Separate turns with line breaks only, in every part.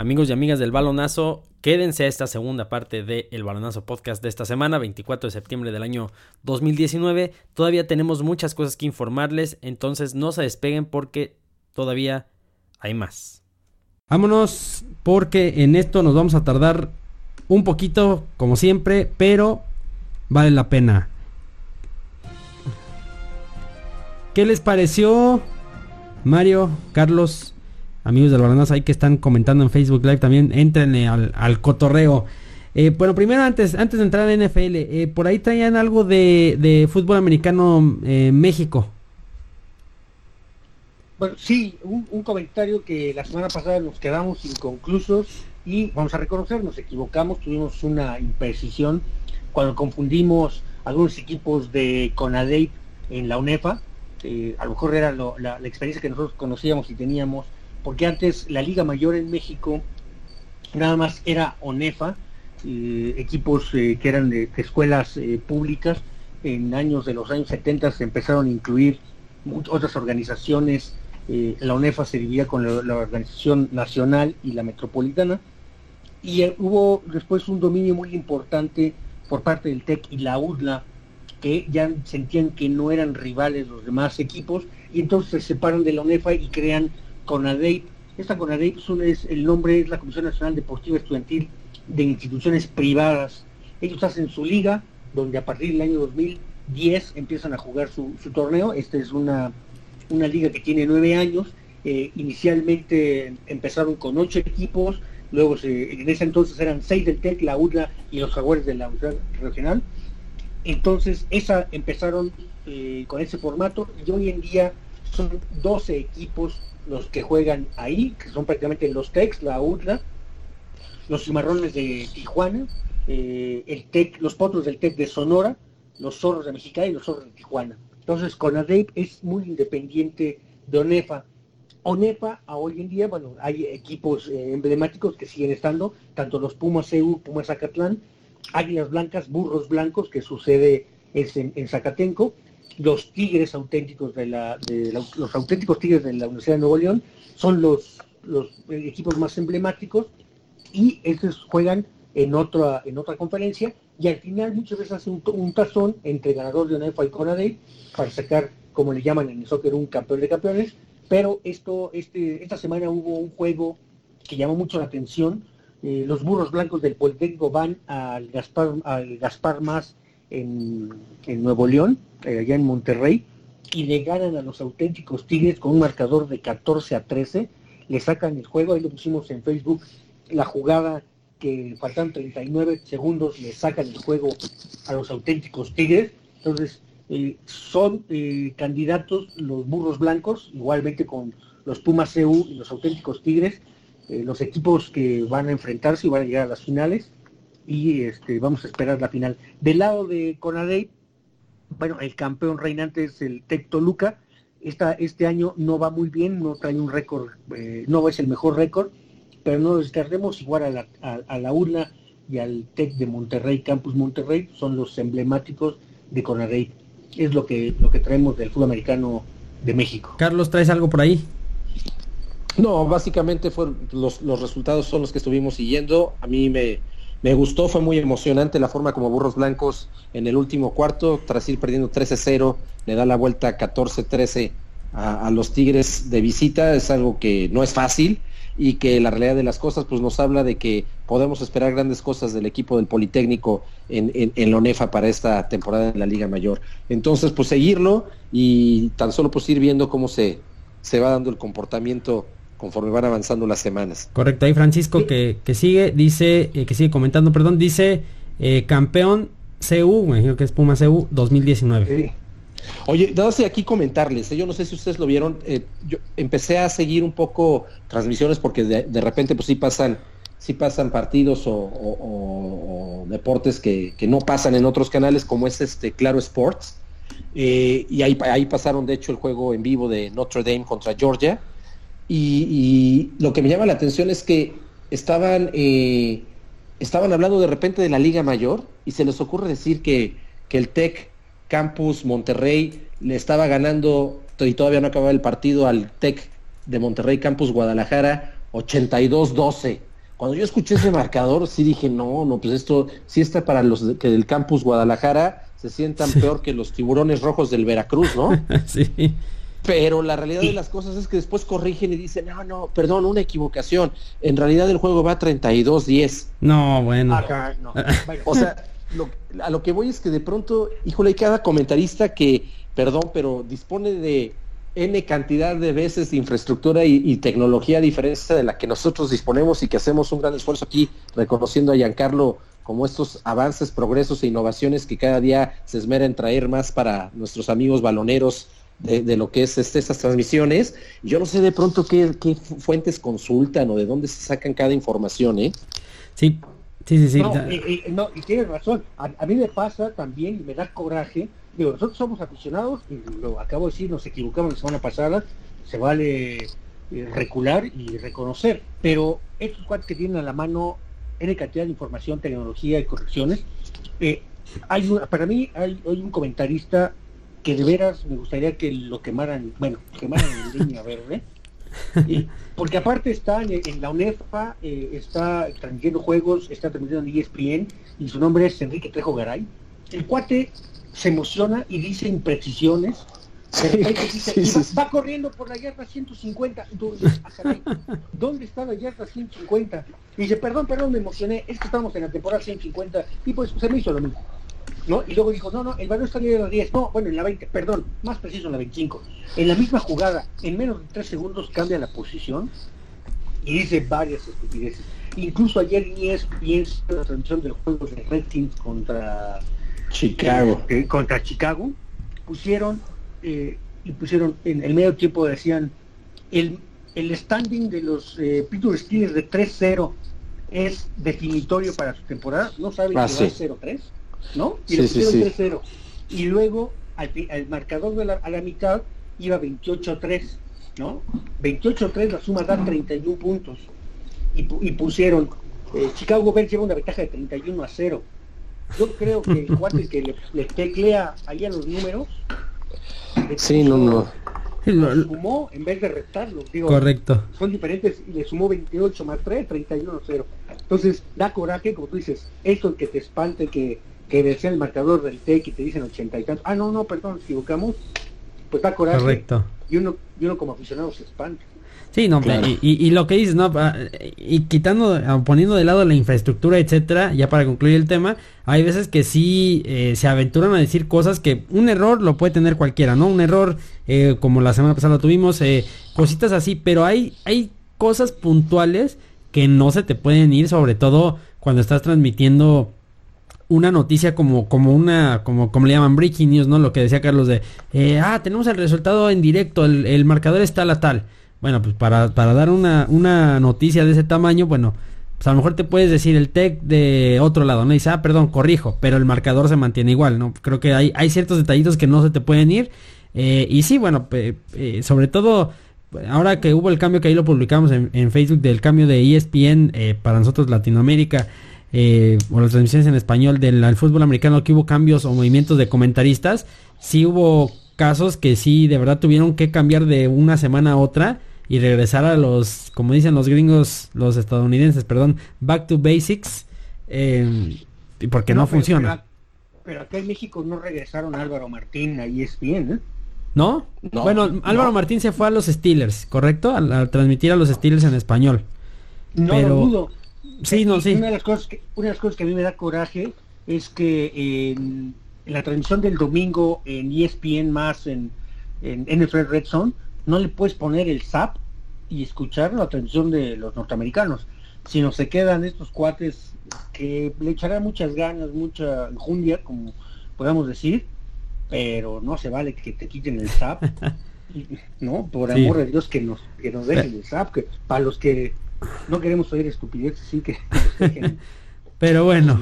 Amigos y amigas del balonazo, quédense a esta segunda parte del El Balonazo Podcast de esta semana, 24 de septiembre del año 2019. Todavía tenemos muchas cosas que informarles, entonces no se despeguen porque todavía hay más. Vámonos porque en esto nos vamos a tardar un poquito, como siempre, pero vale la pena. ¿Qué les pareció, Mario, Carlos? Amigos del Balonazo ahí que están comentando en Facebook Live también, entren al, cotorreo. Eh, bueno, primero antes, antes de entrar en NFL, eh, por ahí traían algo de, fútbol americano eh, México.
Bueno, sí, un, comentario que la semana pasada nos quedamos inconclusos y vamos a reconocer, nos equivocamos, tuvimos una imprecisión cuando confundimos algunos equipos de CONADEIP en la UNEFA. a lo mejor era la experiencia que nosotros conocíamos y teníamos porque antes la Liga Mayor en México nada más era ONEFA, eh, equipos eh, que eran de, escuelas eh, públicas. En años de los años 70 se empezaron a incluir otras organizaciones. la ONEFA se dividía con la, organización nacional y la metropolitana. Y hubo después un dominio muy importante por parte del TEC y la UDLA, que ya sentían que no eran rivales los demás equipos, y entonces se separan de la ONEFA y crean CONADEIP. Esta CONADEIP es el nombre es la Comisión Nacional Deportiva Estudiantil de Instituciones Privadas. Ellos hacen su liga, donde a partir del año 2010 empiezan a jugar su, torneo. Esta es una, una liga que tiene nueve años. Eh, inicialmente empezaron con ocho equipos, luego en ese entonces eran seis del TEC, la UDLA y los Jaguares de la Universidad Regional. Entonces esa empezaron eh, con ese formato y hoy en día son 12 equipos los que juegan ahí, que son prácticamente los Tex, la UTLA, los cimarrones de Tijuana, eh, el Tec, los potros del Tec de Sonora, los zorros de Mexicali y los zorros de Tijuana. Entonces, Conadep es muy independiente de ONEFA. ONEFA, a hoy en día, bueno, hay equipos eh, emblemáticos que siguen estando, tanto los Pumas EU, Pumas Zacatlán, Águilas Blancas, Burros Blancos, que sucede en, en Zacatenco, los tigres auténticos de la, los auténticos tigres de la Universidad de Nuevo León son los, los equipos más emblemáticos y estos juegan en otra, en otra conferencia y al final muchas veces hacen un, tazón entre ganador de UNEFA y CONADE para sacar, como le llaman en el soccer, un campeón de campeones, pero esto, este, esta semana hubo un juego que llamó mucho la atención, eh, los burros blancos del Politécnico van al Gaspar, al Gaspar Más en, Nuevo León, eh, allá en Monterrey, y le ganan a los auténticos Tigres con un marcador de 14 a 13, le sacan el juego, ahí lo pusimos en Facebook, la jugada que faltan 39 segundos, le sacan el juego a los auténticos Tigres, entonces eh, son eh, candidatos los burros blancos, igualmente con los Pumas CU y los auténticos Tigres, los equipos que van a enfrentarse y van a llegar a las finales y este, vamos a esperar la final. Del lado de Conadey, bueno, el campeón reinante es el Tecto Luca. Esta, este año no va muy bien, no trae un récord, eh, no es el mejor récord, pero no descartemos igual a la, a, la URLA y al TEC de Monterrey, Campus Monterrey, son los emblemáticos de Conadey. Es lo que, lo que traemos del fútbol americano de México.
Carlos, ¿traes algo por ahí?
No, básicamente fueron los, los resultados son los que estuvimos siguiendo. A mí me, me gustó, fue muy emocionante la forma como Burros Blancos en el último cuarto, tras ir perdiendo 13-0, le da la vuelta 14-13 a, los Tigres de visita. Es algo que no es fácil y que la realidad de las cosas pues nos habla de que podemos esperar grandes cosas del equipo del Politécnico en, en, en la ONEFA para esta temporada en la Liga Mayor. Entonces, pues seguirlo y tan solo pues ir viendo cómo se, se va dando el comportamiento conforme van avanzando las semanas.
Correcto, ahí Francisco que, que sigue, dice, eh, que sigue comentando, perdón, dice eh, campeón CU, me imagino que es Puma CU 2019.
Oye, nada más aquí comentarles, eh, yo no sé si ustedes lo vieron, yo empecé a seguir un poco transmisiones porque de, repente pues sí pasan, sí pasan partidos o, deportes que, que, no pasan en otros canales como es este Claro Sports. y ahí, ahí pasaron de hecho el juego en vivo de Notre Dame contra Georgia y, lo que me llama la atención es que estaban, eh, estaban hablando de repente de la Liga Mayor y se les ocurre decir que, que el TEC Campus Monterrey le estaba ganando, y todavía no acababa el partido, al TEC de Monterrey Campus Guadalajara 82-12. cuando yo escuché ese marcador, sí dije, no, no, pues esto sí está para los que del campus Guadalajara se sientan peor que los tiburones rojos del Veracruz, ¿no?
sí.
Pero la realidad de las cosas es que después corrigen y dicen, no, no, perdón, una equivocación. En realidad el juego va 32-10.
No, bueno.
no.
o sea, a lo que voy es que de pronto, híjole, hay cada comentarista que, perdón, pero dispone de N cantidad de veces de infraestructura y, tecnología a diferencia de la que nosotros disponemos y que hacemos un gran esfuerzo aquí reconociendo a Giancarlo como estos avances, progresos e innovaciones que cada día se esmera en traer más para nuestros amigos baloneros de, lo que es este, estas transmisiones. Yo no sé de pronto qué, fuentes consultan o de dónde se sacan cada información, ¿eh?
Sí, sí, sí, sí.
No, y, tienes razón. A, a, mí me pasa también y me da coraje digo, nosotros somos aficionados, y lo acabo de decir, nos equivocamos la semana pasada, se vale eh, recular y reconocer, pero estos cuates que tienen a la mano N cantidad de información, tecnología y correcciones, eh, hay para mí hay, un comentarista que de veras me gustaría que lo quemaran, bueno, quemaran en línea verde, porque aparte está en, la UNEFA, eh, está transmitiendo juegos, está transmitiendo en ESPN, y su nombre es Enrique Trejo Garay. El cuate se emociona y dice imprecisiones. va, corriendo por la yarda 150. ¿Dónde está la yarda 150? Y dice, perdón, perdón, me emocioné. Es que estamos en la temporada 150. Y pues se me hizo lo mismo. ¿No? Y luego dijo, no, no, el balón está en la 10. No, bueno, en la 20, perdón, más preciso en la 25. En la misma jugada, en menos de 3 segundos cambia la posición y dice varias estupideces. Incluso ayer piensa la transmisión del juego de Redskins contra
Chicago.
Eh, contra Chicago, pusieron, eh, y pusieron en el medio tiempo decían, el, el standing de los eh, Pittsburgh Steelers de 3-0 es definitorio para su temporada, no saben ah, si va 0-3, ¿no? Y sí, sí, 3-0. Y luego al, marcador de la, a la mitad iba 28-3, ¿no? 28-3 la suma da 31 puntos. Y, y pusieron, eh, Chicago Bears lleva una ventaja de 31 a 0 yo creo que el cuate que le, teclea ahí a los números,
sí, no, no.
Lo sumó en vez de restarlo. Digo,
Correcto.
Son diferentes y le sumó 28 más 3, 31 0. Entonces, da coraje, como tú dices, esto que te espante, que, que desea el marcador del TEC y te dicen 80 y tantos. Ah, no, no, perdón, nos equivocamos. Pues da coraje.
Correcto.
Y uno, y uno como aficionado se espanta.
Sí, no, y, y, lo que dices, ¿no? Y quitando, poniendo de lado la infraestructura, etcétera, ya para concluir el tema, hay veces que sí eh, se aventuran a decir cosas que un error lo puede tener cualquiera, ¿no? Un error, eh, como la semana pasada tuvimos, eh, cositas así, pero hay, hay cosas puntuales que no se te pueden ir, sobre todo cuando estás transmitiendo una noticia como, como una, como, como le llaman breaking news, ¿no? Lo que decía Carlos de, ah, tenemos el resultado en directo, el, el marcador está a tal. Bueno, pues para, para dar una, una noticia de ese tamaño, bueno, pues a lo mejor te puedes decir el tech de otro lado, ¿no? Y ah, perdón, corrijo, pero el marcador se mantiene igual, ¿no? Creo que hay, hay ciertos detallitos que no se te pueden ir. Eh, y sí, bueno, eh, sobre todo, ahora que hubo el cambio que ahí lo publicamos en, en Facebook del cambio de ESPN eh, para nosotros Latinoamérica, o las transmisiones en español del fútbol americano, que hubo cambios o movimientos de comentaristas, sí hubo casos que sí de verdad tuvieron que cambiar de una semana a otra y regresar a los, como dicen los gringos, los estadounidenses, perdón, back to basics, eh, porque no, funciona.
Pero, acá en México no regresaron Álvaro Martín a ESPN, ¿eh?
¿No? bueno, Álvaro Martín se fue a los Steelers, ¿correcto? A, transmitir a los Steelers en español.
No pero... lo dudo.
Sí, no, sí.
Una de, las cosas que, una de las cosas que a mí me da coraje es que en, la transmisión del domingo en ESPN más en, en NFL Red Zone, no le puedes poner el zap y escuchar la atención de los norteamericanos, sino se quedan estos cuates que le echarán muchas ganas, mucha enjundia, como podemos decir, pero no se vale que te quiten el zap, no, por amor de Dios que nos, que nos dejen el zap, que para los que no queremos oír estupideces, sí que nos dejen
Pero bueno.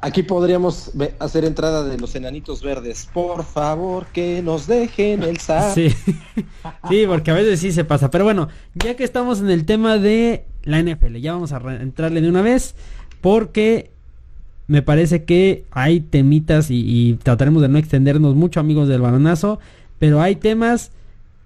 aquí podríamos hacer entrada de los enanitos verdes. Por favor, que nos dejen el SAP.
Sí. sí, porque a veces sí se pasa. Pero bueno, ya que estamos en el tema de la NFL, ya vamos a entrarle de una vez. Porque me parece que hay temitas y, y trataremos de no extendernos mucho, amigos del balonazo. Pero hay temas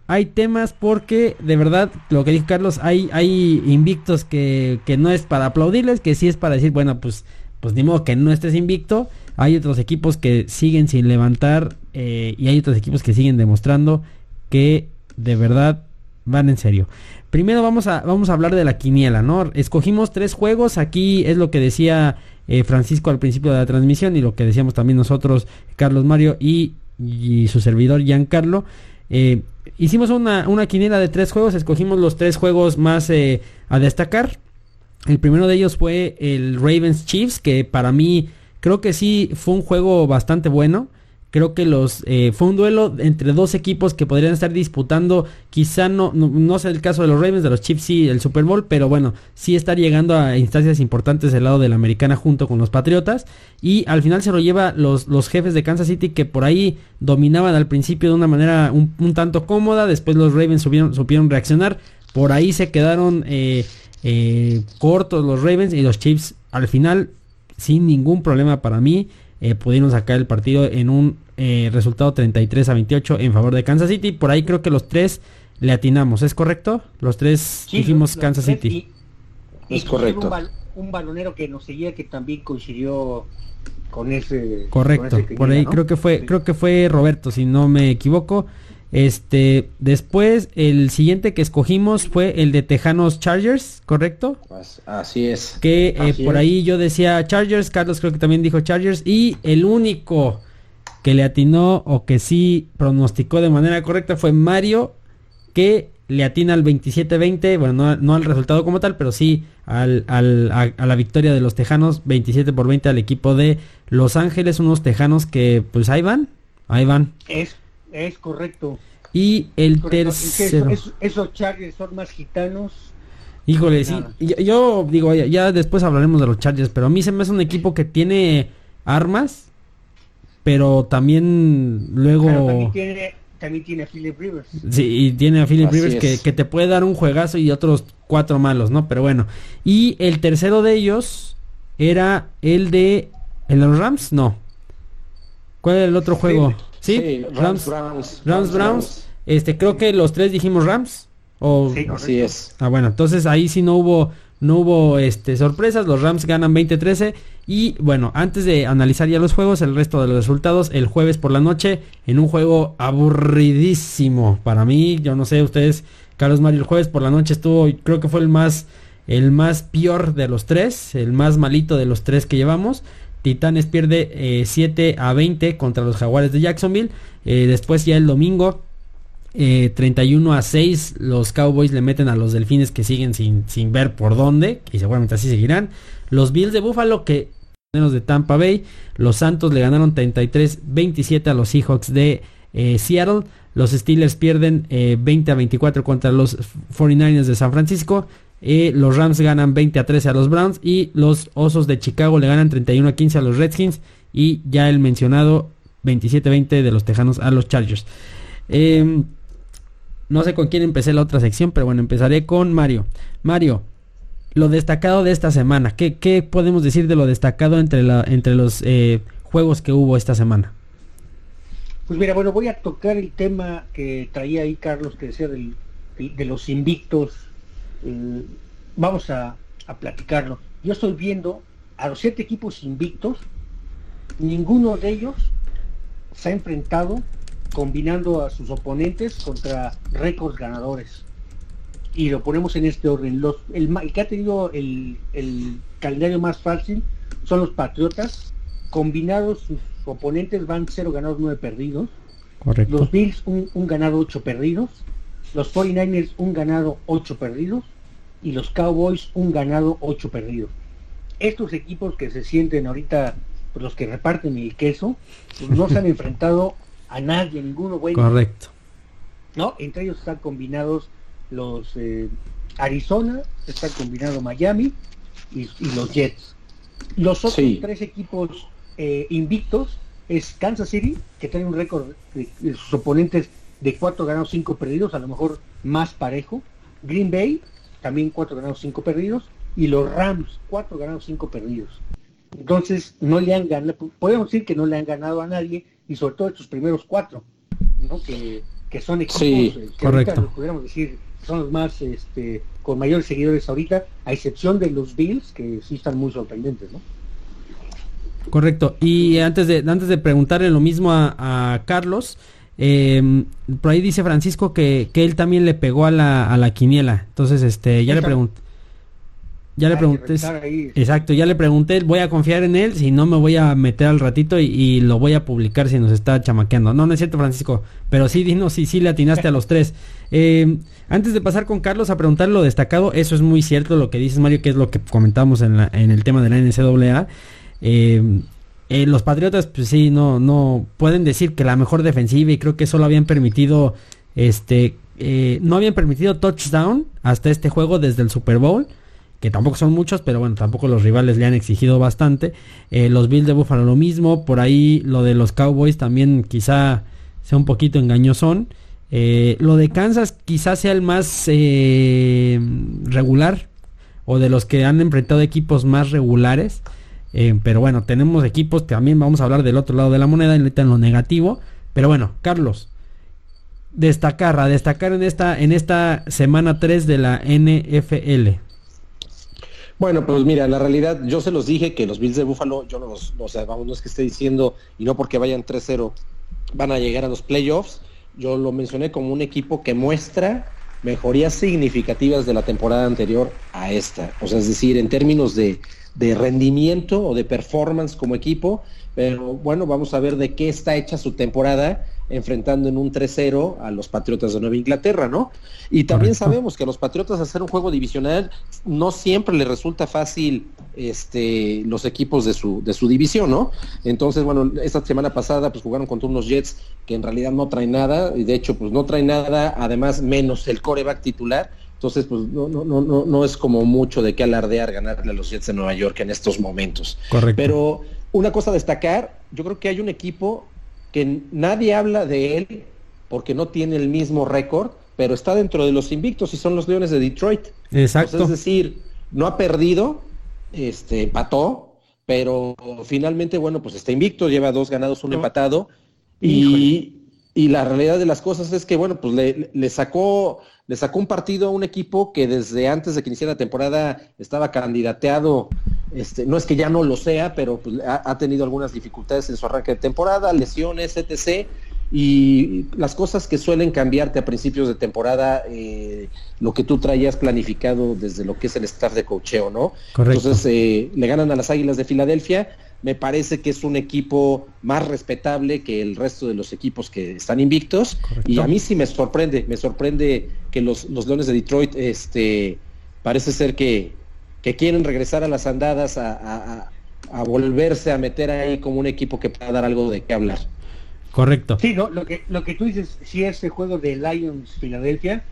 hay temas porque de verdad lo que dijo Carlos, hay, hay invictos que, que no es para aplaudirles, que sí es para decir, bueno, pues, pues ni modo que no estés invicto. Hay otros equipos que siguen sin levantar eh, y hay otros equipos que siguen demostrando que de verdad van en serio. Primero vamos a, vamos a hablar de la quiniela, ¿no? Escogimos tres juegos, aquí es lo que decía eh, Francisco al principio de la transmisión y lo que decíamos también nosotros, Carlos Mario y, su servidor Giancarlo. Eh, hicimos una, una, quiniela de tres juegos, escogimos los tres juegos más eh, a destacar. El primero de ellos fue el Ravens Chiefs, que para mí creo que sí fue un juego bastante bueno. Creo que los eh, fue un duelo entre dos equipos que podrían estar disputando, quizá no, no, sea el caso de los Ravens, de los Chiefs y el Super Bowl, pero bueno, sí estar llegando a instancias importantes del lado de la americana junto con los Patriotas. Y al final se lo lleva los, los jefes de Kansas City que por ahí dominaban al principio de una manera un, tanto cómoda, después los Ravens supieron reaccionar, por ahí se quedaron eh, eh, cortos los Ravens y los Chiefs al final sin ningún problema para mí. pudieron sacar el partido en un eh, resultado 33 a 28 en favor de Kansas City. Por ahí creo que los tres le atinamos, ¿es correcto? Los tres dijimos Kansas City.
es correcto. Un, balonero que nos seguía que también coincidió con ese.
Correcto. por ahí creo que fue, creo que fue Roberto, si no me equivoco. Este, después el siguiente que escogimos fue el de Tejanos Chargers, ¿correcto?
así es.
Que eh, por ahí yo decía Chargers, Carlos creo que también dijo Chargers y el único que le atinó o que sí pronosticó de manera correcta fue Mario, que le atina al 27-20, bueno, no, al resultado como tal, pero sí al, al, a, la victoria de los Tejanos, 27 por 20 al equipo de Los Ángeles, unos Tejanos que pues ahí van, ahí van.
Es, es correcto.
Y el tercero...
esos Chargers son más gitanos.
Híjole, sí, yo, digo, ya, ya después hablaremos de los Chargers, pero a mí se me hace un equipo que tiene armas, pero también luego...
también, tiene, también tiene a Philip Rivers.
Sí, y tiene a Philip Rivers que, que, te puede dar un juegazo y otros cuatro malos, ¿no? Pero bueno. Y el tercero de ellos era el de... ¿El de los Rams? No. ¿Cuál era el otro juego?
Sí,
Rams, Browns, Rams, Browns. Este, creo que los tres dijimos Rams. O...
Sí, así es.
Ah, bueno, entonces ahí sí no hubo no hubo este, sorpresas, los Rams ganan 20-13 y bueno, antes de analizar ya los juegos, el resto de los resultados, el jueves por la noche, en un juego aburridísimo para mí, yo no sé ustedes, Carlos Mario, el jueves por la noche estuvo, creo que fue el más, el más peor de los tres, el más malito de los tres que llevamos. Titanes pierde 7 eh, a 20 contra los Jaguares de Jacksonville. Eh, después ya el domingo 31 eh, a 6 los Cowboys le meten a los Delfines que siguen sin, sin ver por dónde y seguramente así seguirán. Los Bills de Buffalo que menos de Tampa Bay, los Santos le ganaron 33-27 a los Seahawks de eh, Seattle. Los Steelers pierden 20 eh, a 24 contra los 49ers de San Francisco. los Rams ganan 20 a 13 a los Browns y los Osos de Chicago le ganan 31 a 15 a los Redskins y ya el mencionado 27-20 de los Tejanos a los Chargers. Eh, no sé con quién empecé la otra sección, pero bueno, empezaré con Mario. Mario, lo destacado de esta semana. ¿Qué, podemos decir de lo destacado entre, la, entre los eh, juegos que hubo esta semana?
Pues mira, bueno, voy a tocar el tema que traía ahí Carlos, que decía de los invictos. Eh, vamos a platicarlo. Yo estoy viendo a los siete equipos invictos, ninguno de ellos se ha enfrentado combinando a sus oponentes contra récords ganadores. Y lo ponemos en este orden. Los, el, que ha tenido el, calendario más fácil son los Patriotas. Combinados sus oponentes van 0 ganados, 9 perdidos. Los Bills un, ganado, 8 perdidos. Los 49ers un ganado, 8 perdidos. Y los Cowboys un ganado, 8 perdidos. Estos equipos que se sienten ahorita, pues, los que reparten el queso, pues, no se han enfrentado a nadie, ninguno bueno.
Correcto.
¿No? Entre ellos están combinados los eh, Arizona, está combinado Miami y, los Jets. Los otros tres equipos eh, invictos es Kansas City, que tiene un récord de, sus oponentes de cuatro ganados, cinco perdidos, a lo mejor más parejo. Green Bay, también cuatro ganados, cinco perdidos. Y los Rams, cuatro ganados, cinco perdidos. Entonces, no le han ganado, podemos decir que no le han ganado a nadie, y sobre todo estos primeros cuatro, ¿no? que que son equipos
sí,
eh, que
correcto.
ahorita pudiéramos decir son los más este, con mayores seguidores ahorita, a excepción de los Bills, que sí están muy sorprendentes, ¿no?
Correcto. Y antes de, antes de preguntarle lo mismo a, a Carlos, eh, por ahí dice Francisco que, que, él también le pegó a la, a la quiniela. Entonces, este, ya le pregunté. Ya le pregunté. Exacto, ya le pregunté, voy a confiar en él, si no me voy a meter al ratito y, y, lo voy a publicar si nos está chamaqueando. No, no es cierto, Francisco, pero sí, dinos, sí, sí le atinaste a los tres. Eh, antes de pasar con Carlos a preguntar lo destacado, eso es muy cierto lo que dices, Mario, que es lo que comentamos en, la, en el tema de la NCAA. Eh, eh, los Patriotas, pues sí, no, no pueden decir que la mejor defensiva y creo que solo habían permitido, este, eh, no habían permitido touchdown hasta este juego desde el Super Bowl, que tampoco son muchos, pero bueno, tampoco los rivales le han exigido bastante. Eh, los Bills de Buffalo lo mismo, por ahí lo de los Cowboys también quizá sea un poquito engañosón. lo de Kansas quizás sea el más regular o de los que han enfrentado equipos más regulares. Eh, pero bueno, tenemos equipos, también vamos a hablar del otro lado de la moneda, en lo negativo. Pero bueno, Carlos, destacar, a destacar en esta, en esta semana 3 de la NFL.
Bueno, pues mira, la realidad, yo se los dije que los Bills de Buffalo, yo no los, o sea, vamos, no es que esté diciendo, y no porque vayan 3-0, van a llegar a los playoffs. Yo lo mencioné como un equipo que muestra mejorías significativas de la temporada anterior a esta. O sea, es decir, en términos de, de rendimiento o de performance como equipo, pero bueno, vamos a ver de qué está hecha su temporada enfrentando en un 3-0 a los Patriotas de Nueva Inglaterra, ¿no? Y también Correcto. sabemos que a los Patriotas hacer un juego divisional no siempre les resulta fácil este, los equipos de su, de su división, ¿no? Entonces, bueno, esta semana pasada pues jugaron contra unos Jets que en realidad no traen nada, y de hecho pues no traen nada, además menos el coreback titular, entonces, pues no, no, no, no, no es como mucho de qué alardear ganarle a los Jets de Nueva York en estos momentos.
Correcto.
Pero una cosa a destacar, yo creo que hay un equipo que nadie habla de él porque no tiene el mismo récord, pero está dentro de los invictos y son los Leones de Detroit.
Exacto.
Entonces, es decir, no ha perdido, este, empató, pero finalmente, bueno, pues está invicto, lleva dos ganados, un empatado. Y, y, la realidad de las cosas es que, bueno, pues le, le sacó le sacó un partido a un equipo que desde antes de que iniciara la temporada estaba candidateado, este, no es que ya no lo sea, pero pues, ha, ha, tenido algunas dificultades en su arranque de temporada, lesiones, etc. Y las cosas que suelen cambiarte a principios de temporada, eh, lo que tú traías planificado desde lo que es el staff de cocheo, ¿no?
Correcto.
Entonces eh, le ganan a las Águilas de Filadelfia, me parece que es un equipo más respetable que el resto de los equipos que están invictos. Correcto. Y a mí sí me sorprende, me sorprende que los, los Leones de Detroit, este, parece ser que, que quieren regresar a las andadas, a, a, a, volverse a meter ahí como un equipo que pueda dar algo de qué hablar.
Correcto.
Sí, no, lo que, lo que tú dices, si ese juego de Lions Filadelfia,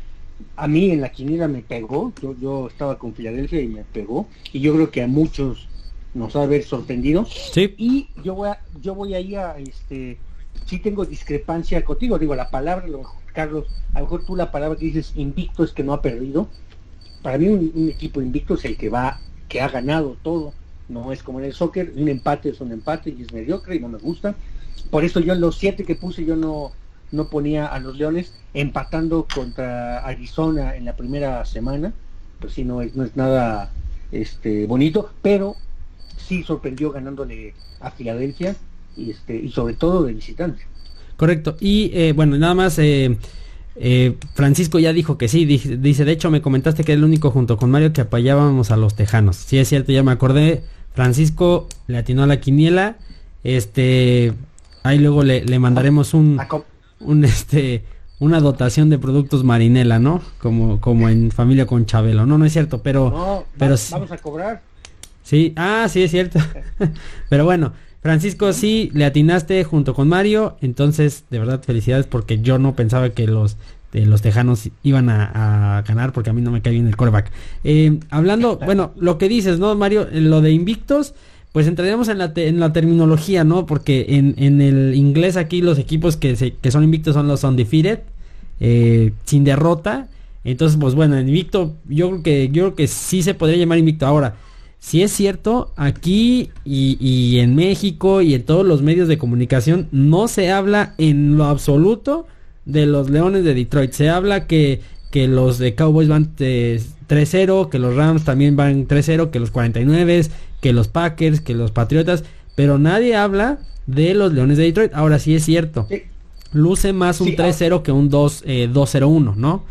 a mí en la quiniela me pegó, yo, yo estaba con Filadelfia y me pegó, y yo creo que a muchos nos va a haber sorprendido.
Sí.
Y yo voy a, yo voy ahí a este sí tengo discrepancia contigo, digo la palabra, lo, Carlos, a lo mejor tú la palabra que dices invicto es que no ha perdido. Para mí un, un, equipo invicto es el que va, que ha ganado todo. No es como en el soccer, un empate es un empate y es mediocre y no me gusta. Por eso yo en los siete que puse yo no, no ponía a los Leones empatando contra Arizona en la primera semana. Pues sí, no es, no es nada este, bonito, pero sí sorprendió ganándole a Filadelfia y, este, y sobre todo de visitante.
Correcto. Y eh, bueno, nada más, eh, eh, Francisco ya dijo que sí, dice, dice, de hecho me comentaste que era el único junto con Mario que apoyábamos a los Tejanos. Sí es cierto, ya me acordé. Francisco le atinó a la quiniela. Este, ahí luego le, le mandaremos un, un este, una dotación de productos marinela, ¿no? Como, como en familia con Chabelo. No, no es cierto, pero,
no,
pero
va, vamos a cobrar.
Sí, ah, sí es cierto. pero bueno, Francisco, sí, le atinaste junto con Mario, entonces de verdad felicidades porque yo no pensaba que los de los tejanos iban a, a ganar porque a mí no me cae bien el coreback. Eh, hablando, bueno, lo que dices, ¿no, Mario? Lo de invictos, pues entraremos en la, te, en la terminología, ¿no? Porque en, en, el inglés aquí los equipos que, se, que son invictos son los undefeated, eh, sin derrota. Entonces, pues bueno, en invicto, yo creo que yo creo que sí se podría llamar invicto ahora si es cierto, aquí y, y, en México y en todos los medios de comunicación no se habla en lo absoluto de los Leones de Detroit. Se habla que, que los de Cowboys van 3-0, que los Rams también van 3-0, que los 49, que los Packers, que los Patriotas, pero nadie habla de los Leones de Detroit. Ahora sí es cierto. Luce más un 3-0 que un 2-0-1, ¿no?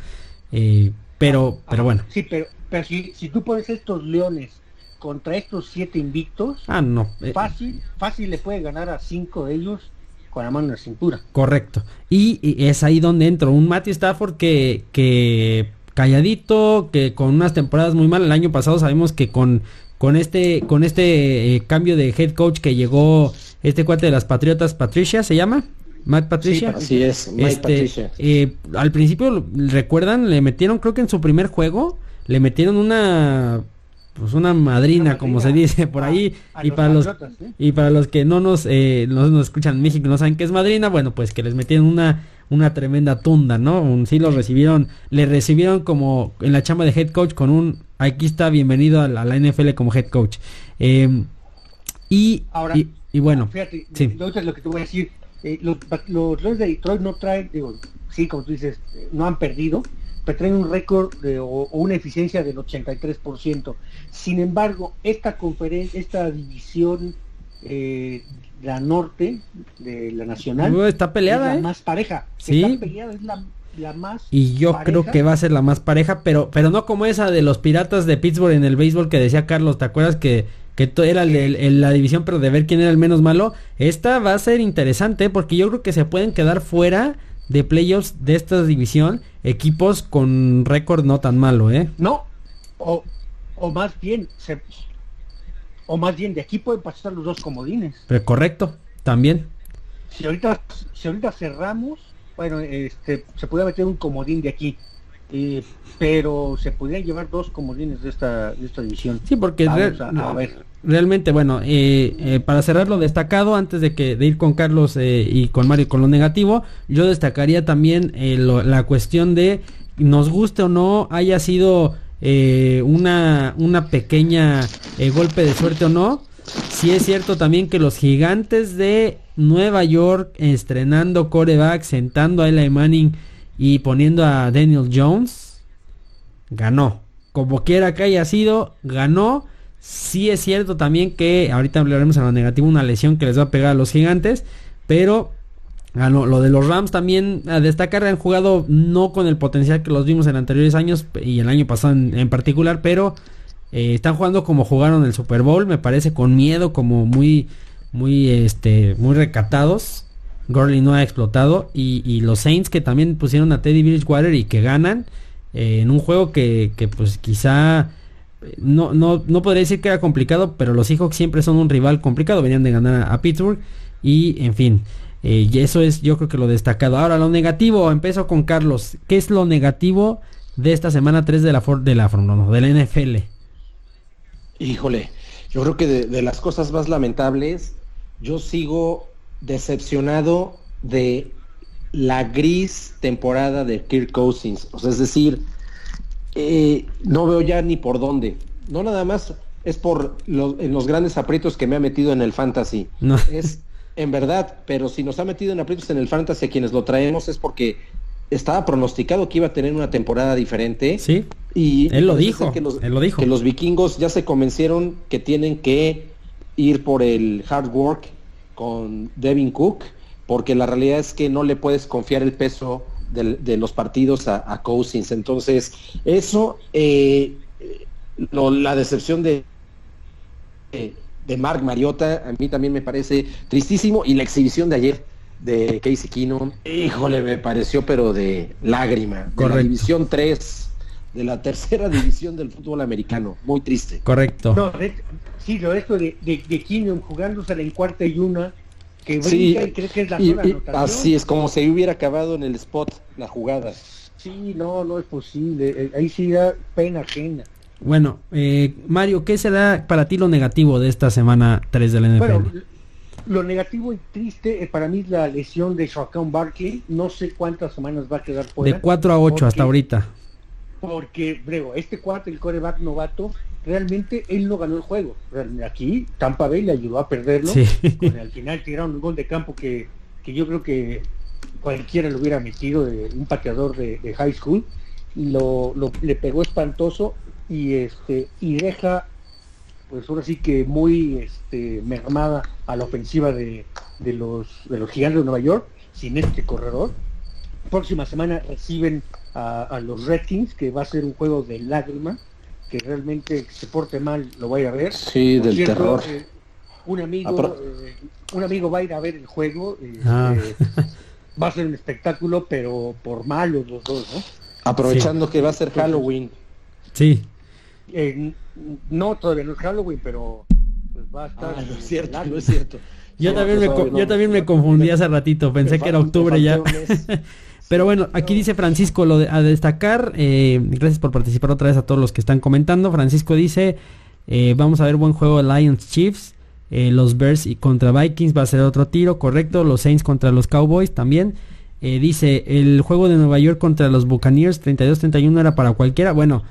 Eh, pero, pero bueno.
Sí, pero, pero si, si tú pones estos Leones contra estos siete invictos,
ah, no.
Eh, fácil, fácil le puede ganar a cinco de ellos con la mano en la cintura.
Correcto. Y, es ahí donde entro. Un Matthew Stafford que, que calladito, que con unas temporadas muy mal. El año pasado sabemos que con, con este, con este eh, cambio de head coach que llegó este cuate de las Patriotas, Patricia, ¿se llama? Matt Patricia.
Sí, es,
este, Patricia. Eh, al principio, ¿recuerdan? Le metieron, creo que en su primer juego, le metieron una pues una madrina, como se dice por ahí. y para los y para los que no nos, eh, nos, escuchan en México no saben qué es madrina bueno pues que les metieron una una tremenda tunda no un, sí lo recibieron le recibieron como en la chamba de head coach con un aquí está bienvenido a la, NFL como head coach. Em, y,
Ahora,
y, bueno
fíjate lo que te voy a decir eh, los, los, de Detroit no traen digo sí como tú dices no han perdido pero traen un récord o, una eficiencia del 83%. Sin embargo, esta conferencia, esta división eh, la norte de la nacional
está peleada,
es
la
¿eh? más pareja.
Sí.
Está peleada, es la, más
y yo creo que va a ser la más pareja, pero pero no como esa de los Piratas de Pittsburgh en el béisbol que decía Carlos, ¿te acuerdas que que era la división pero de ver quién era el menos malo? Esta va a ser interesante porque yo creo que se pueden quedar fuera de playoffs de esta división equipos con récord no tan malo, ¿eh?
No, o, o más bien, o más bien de aquí pueden pasar los dos comodines.
Pero correcto, también.
Si ahorita, si ahorita cerramos, bueno, este, se puede meter un comodín de aquí. Eh, pero se podrían llevar dos comodines de esta, de esta división.
Sí, porque realmente, bueno, eh, eh, para cerrar lo destacado, antes de que de ir con Carlos y con Mario con lo negativo, yo destacaría también la cuestión de nos guste o no haya sido una, una pequeña golpe de suerte o no. Sí es cierto también que los gigantes de Nueva York estrenando coreback, sentando a Eli Manning y poniendo a Daniel Jones, ganó. Como quiera que haya sido, ganó. Sí es cierto también que ahorita hablaremos en lo negativo, una lesión que les va a pegar a los gigantes, pero ganó. Lo de los Rams también a destacar han jugado no con el potencial que los vimos en anteriores años y el año pasado en, particular, pero eh, están jugando como jugaron el Super Bowl, me parece con miedo, como muy, muy, este, muy recatados. Gurley no ha explotado. Y, los Saints que también pusieron a Teddy Bridgewater y que ganan eh, en un juego que, pues quizá eh, no, no, no podría decir que era complicado, pero los Seahawks siempre son un rival complicado. Venían de ganar a, Pittsburgh. Y en fin, eh, y eso es yo creo que lo destacado. Ahora lo negativo, empiezo con Carlos. ¿Qué es lo negativo de esta semana 3 de la, de la, de la NFL?
Híjole, yo creo que de las cosas más lamentables, yo sigo decepcionado de la gris temporada de Kirk Cousins. O sea, es decir, eh, no veo ya ni por dónde. No nada más es por los, en los grandes aprietos que me ha metido en el fantasy. No. Es en verdad, pero si nos ha metido en aprietos en el fantasy a quienes lo traemos es porque estaba pronosticado que iba a tener una temporada diferente.
Sí.
Y
él lo dijo. él lo dijo.
Que los vikingos ya se convencieron que tienen que ir por el hard work con Devin Cook, porque la realidad es que no le puedes confiar el peso de, los partidos a, Cousins. Entonces, eso, eh, la decepción de, de Mark Mariota, a mí también me parece tristísimo, y la exhibición de ayer de Casey Keenum, híjole, me pareció pero de lágrima. De la división 3, de la tercera división del fútbol americano, muy triste.
Correcto.
Sí, lo esto de, de, de jugándose en cuarta y una, que sí, y que es la
Así es, como si hubiera acabado en el spot la jugada.
Sí, no, no es posible. Eh, ahí sí da pena ajena.
Bueno, eh, Mario, ¿qué será para ti lo negativo de esta semana 3 de la NFL? Bueno,
lo negativo y triste eh, para mí es la lesión de Shaquan Barkley. No sé cuántas semanas va a quedar
fuera. De 4 a 8 hasta ahorita.
Porque, brego, este cuarto, el coreback novato, realmente él no ganó el juego. Aquí Tampa Bay le ayudó a perderlo. al final tiraron un gol de campo que, que yo creo que cualquiera lo hubiera metido, de, un pateador de, high school, y lo, le pegó espantoso y este y deja pues ahora sí que muy este, mermada a la ofensiva de, de, los, de los gigantes de Nueva York sin este corredor. Próxima semana reciben a, los Redskins, que va a ser un juego de lágrima, que realmente se porte mal lo vaya a ver.
Sí, del terror. Eh,
un amigo, eh, un amigo va a ir a ver el juego. Ah. Este, va a ser un espectáculo, pero por malos los dos, ¿no?
Aprovechando que va a ser Halloween.
Sí.
Eh, no, todavía no es Halloween, pero pues va a estar.
Ah, no es cierto, no es cierto.
Yo, también, me, yo también me confundí hace ratito, pensé que era octubre ya. Pero bueno, aquí dice Francisco lo de, a destacar. Eh, gracias por participar otra vez a todos los que están comentando. Francisco dice, eh, vamos a ver buen juego de Lions Chiefs. Eh, los Bears y contra Vikings va a ser otro tiro, correcto. Los Saints contra los Cowboys también. dice, el juego de Nueva York contra los Buccaneers 32-31 era para cualquiera. Bueno,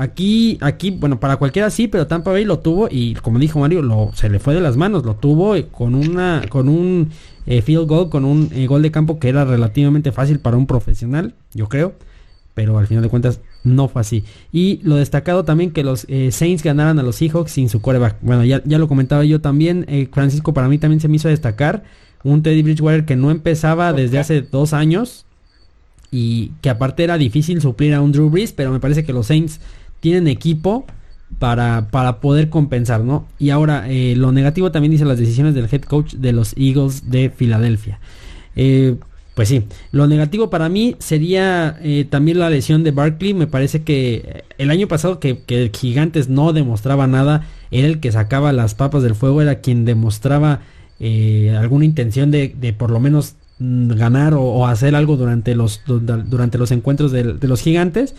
Aquí, aquí, bueno, para cualquiera sí, pero Tampa Bay lo tuvo y como dijo Mario, lo, se le fue de las manos, lo tuvo con una, con un eh, field goal, con un eh, gol de campo que era relativamente fácil para un profesional, yo creo, pero al final de cuentas no fue así. Y lo destacado también que los eh, Saints ganaran a los Seahawks sin su coreback. Bueno, ya, ya lo comentaba yo también, Francisco para mí también se me hizo destacar un Teddy Bridgewater que no empezaba desde hace dos años y que aparte era difícil suplir a un Drew Brees, pero me parece que los Saints tienen equipo para, para poder compensar, ¿no? Y ahora, eh, lo negativo también dice las decisiones del head coach de los Eagles de Filadelfia. Eh, pues sí, lo negativo para mí sería eh, también la lesión de Barkley. Me parece que el año pasado que, que, Gigantes no demostraba nada, era el que sacaba las papas del fuego, era quien demostraba alguna intención de, de, por lo menos mm, ganar o, hacer algo durante los, durante los encuentros de, de los Gigantes.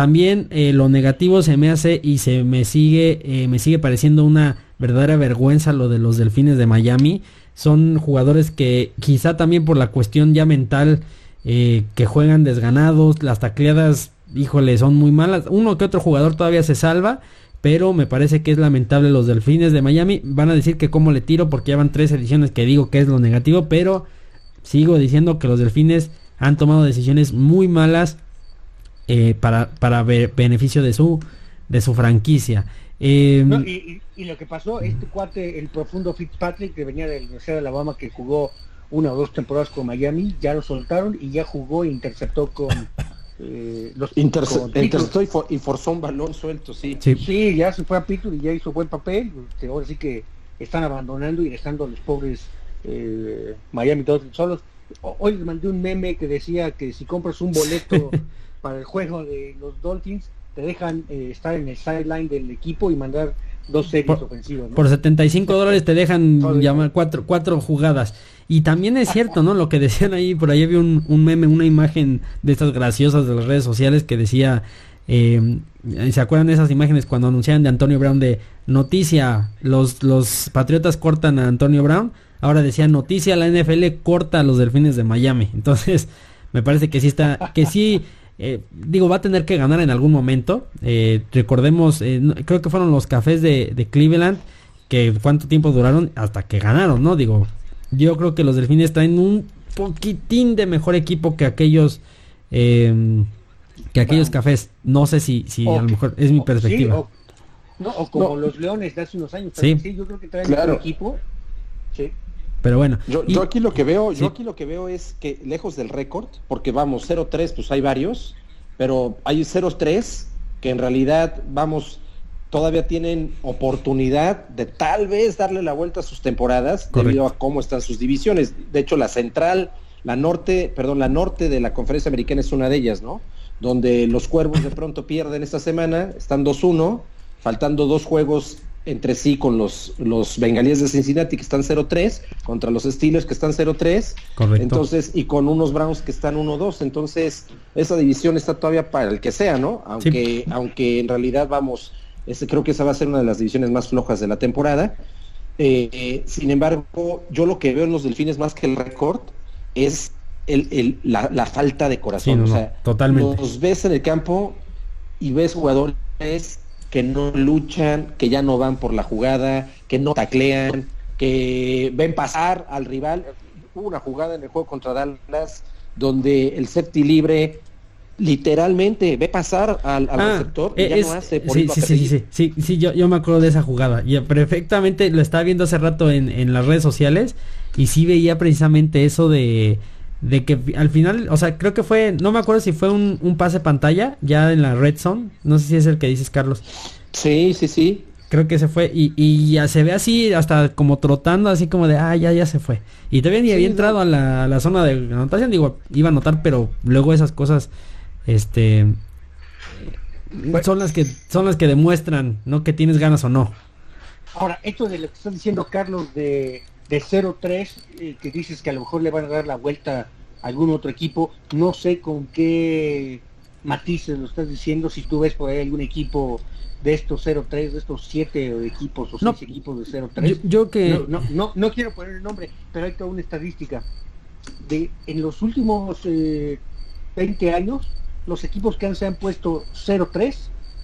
También eh, lo negativo se me hace y se me sigue, eh, me sigue pareciendo una verdadera vergüenza lo de los delfines de Miami. Son jugadores que quizá también por la cuestión ya mental eh, que juegan desganados, las tacleadas, híjole, son muy malas. Uno que otro jugador todavía se salva, pero me parece que es lamentable los delfines de Miami. Van a decir que cómo le tiro porque ya van tres ediciones que digo que es lo negativo, pero sigo diciendo que los delfines han tomado decisiones muy malas eh, para, para beneficio de su, de su franquicia.
Em, y, lo que pasó, este cuate, el profundo Fitzpatrick, que venía de la Universidad de Alabama, que jugó una o dos temporadas con Miami, ya lo soltaron y ya jugó e interceptó con
eh, los interceptó y, forzó un balón suelto, sí.
sí. ya se fue a Pittsburgh y ya hizo buen papel. Este, ahora sí que están abandonando y dejando a los pobres eh, Miami todos solos. Hoy les mandé un meme que decía que si compras un boleto para el juego de los Dolphins, te dejan eh, estar en el sideline del equipo y mandar dos series ofensivas.
Por 75 dólares te dejan llamar cuatro, cuatro jugadas. Y también es cierto, ¿no? Lo que decían ahí, por ahí había un, un meme, una imagen de estas graciosas de las redes sociales que decía, eh, ¿se acuerdan de esas imágenes cuando anunciaban de Antonio Brown de noticia, los, los Patriotas cortan a Antonio Brown? Ahora decía noticia, la NFL corta a los Delfines de Miami. Entonces, me parece que sí está, que sí eh, digo, va a tener que ganar en algún momento. Eh, recordemos, eh, creo que fueron los cafés de, Cleveland, que cuánto tiempo duraron hasta que ganaron, ¿no? Digo, yo creo que los delfines traen un poquitín de mejor equipo que aquellos em, que aquellos cafés. No sé si, si a lo mejor es mi perspectiva.
o, no, o como los leones de hace unos años. Sí, yo creo que traen claro. equipo. Sí.
Pero bueno.
Yo, yo, aquí lo que veo, yo aquí lo que veo es que lejos del récord, porque vamos, 0-3, pues hay varios, pero hay 0-3 que en realidad, vamos, todavía tienen oportunidad de tal vez darle la vuelta a sus temporadas debido a cómo están sus divisiones. De hecho, la central, la norte, perdón, la norte de la conferencia americana es una de ellas, ¿no? Donde los cuervos de pronto pierden esta semana, están 2-1, faltando dos juegos entre sí con los, los bengalíes de Cincinnati que están 0-3, contra los Steelers que están 0-3, entonces, y con unos Browns que están 1-2, entonces esa división está todavía para el que sea, ¿no? Aunque, aunque en realidad vamos, ese, creo que esa va a ser una de las divisiones más flojas de la temporada. Eh, sin embargo, yo lo que veo en los delfines más que el récord es el, el, la, falta de corazón. o sea,
totalmente.
Los ves en el campo y ves jugadores que no luchan, que ya no van por la jugada, que no taclean, que ven pasar al rival. hubo una jugada en el juego contra Dallas donde el safety libre literalmente ve pasar al,
Ah,
receptor y
eh,
ya
es-
no hace por
sí, sí, sí, sí, sí, sí, sí, yo, yo me acuerdo de esa jugada. Y perfectamente lo estaba viendo hace rato en, en las redes sociales y sí veía precisamente eso de, de que al final, o sea, creo que fue, no me acuerdo si fue un, un pase pantalla ya en la red zone, no sé si es el que dices Carlos,
Sí, sí, sí.
creo que se fue y, y ya se ve así hasta como trotando, así como de, ah, ya, ya se fue. Y todavía ni
Sí,
había
no.
entrado a la, a la zona de anotación, digo, iba a anotar, pero luego esas cosas, este... Son las que son las que demuestran, ¿no? Que tienes ganas o no.
Ahora, esto de lo que está diciendo Carlos de, de 0-3, eh, que dices que a lo mejor le van a dar la vuelta a algún otro equipo, no sé con qué matices lo estás diciendo, si tú ves por ahí algún equipo de estos 0-3, de estos 7 equipos o 6
No.
equipos de
Yo,
0-3.
yo que
No, no, no, no quiero poner el nombre, pero hay toda una estadística. De, en los últimos eh, 20 años, los equipos que han, se han puesto 0-3,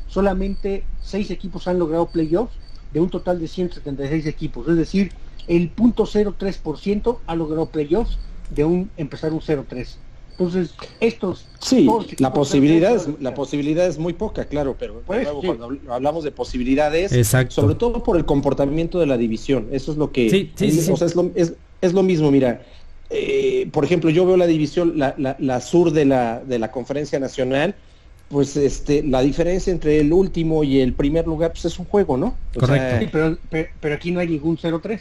solamente 6 equipos han logrado playoffs de un total de 176 equipos. Es decir, el .03% ha logrado playoffs de un empezar un 0-3. Entonces, estos
Sí, la posibilidad, es,
0-3,
la posibilidad es muy poca, claro, pero
Pues,
luego
sí.
cuando habl- hablamos de posibilidades,
Exacto.
sobre todo por el comportamiento de la división, eso es lo que,
Sí, sí, sí,
o
sí.
sea, es lo, es, es lo mismo, mira, eh, por ejemplo, yo veo la división, la, la, la sur de la, de la conferencia nacional, pues este, la diferencia entre el último y el primer lugar, pues es un juego, ¿no? O
Correcto.
sí, pero, pero, pero aquí no hay ningún 0-3.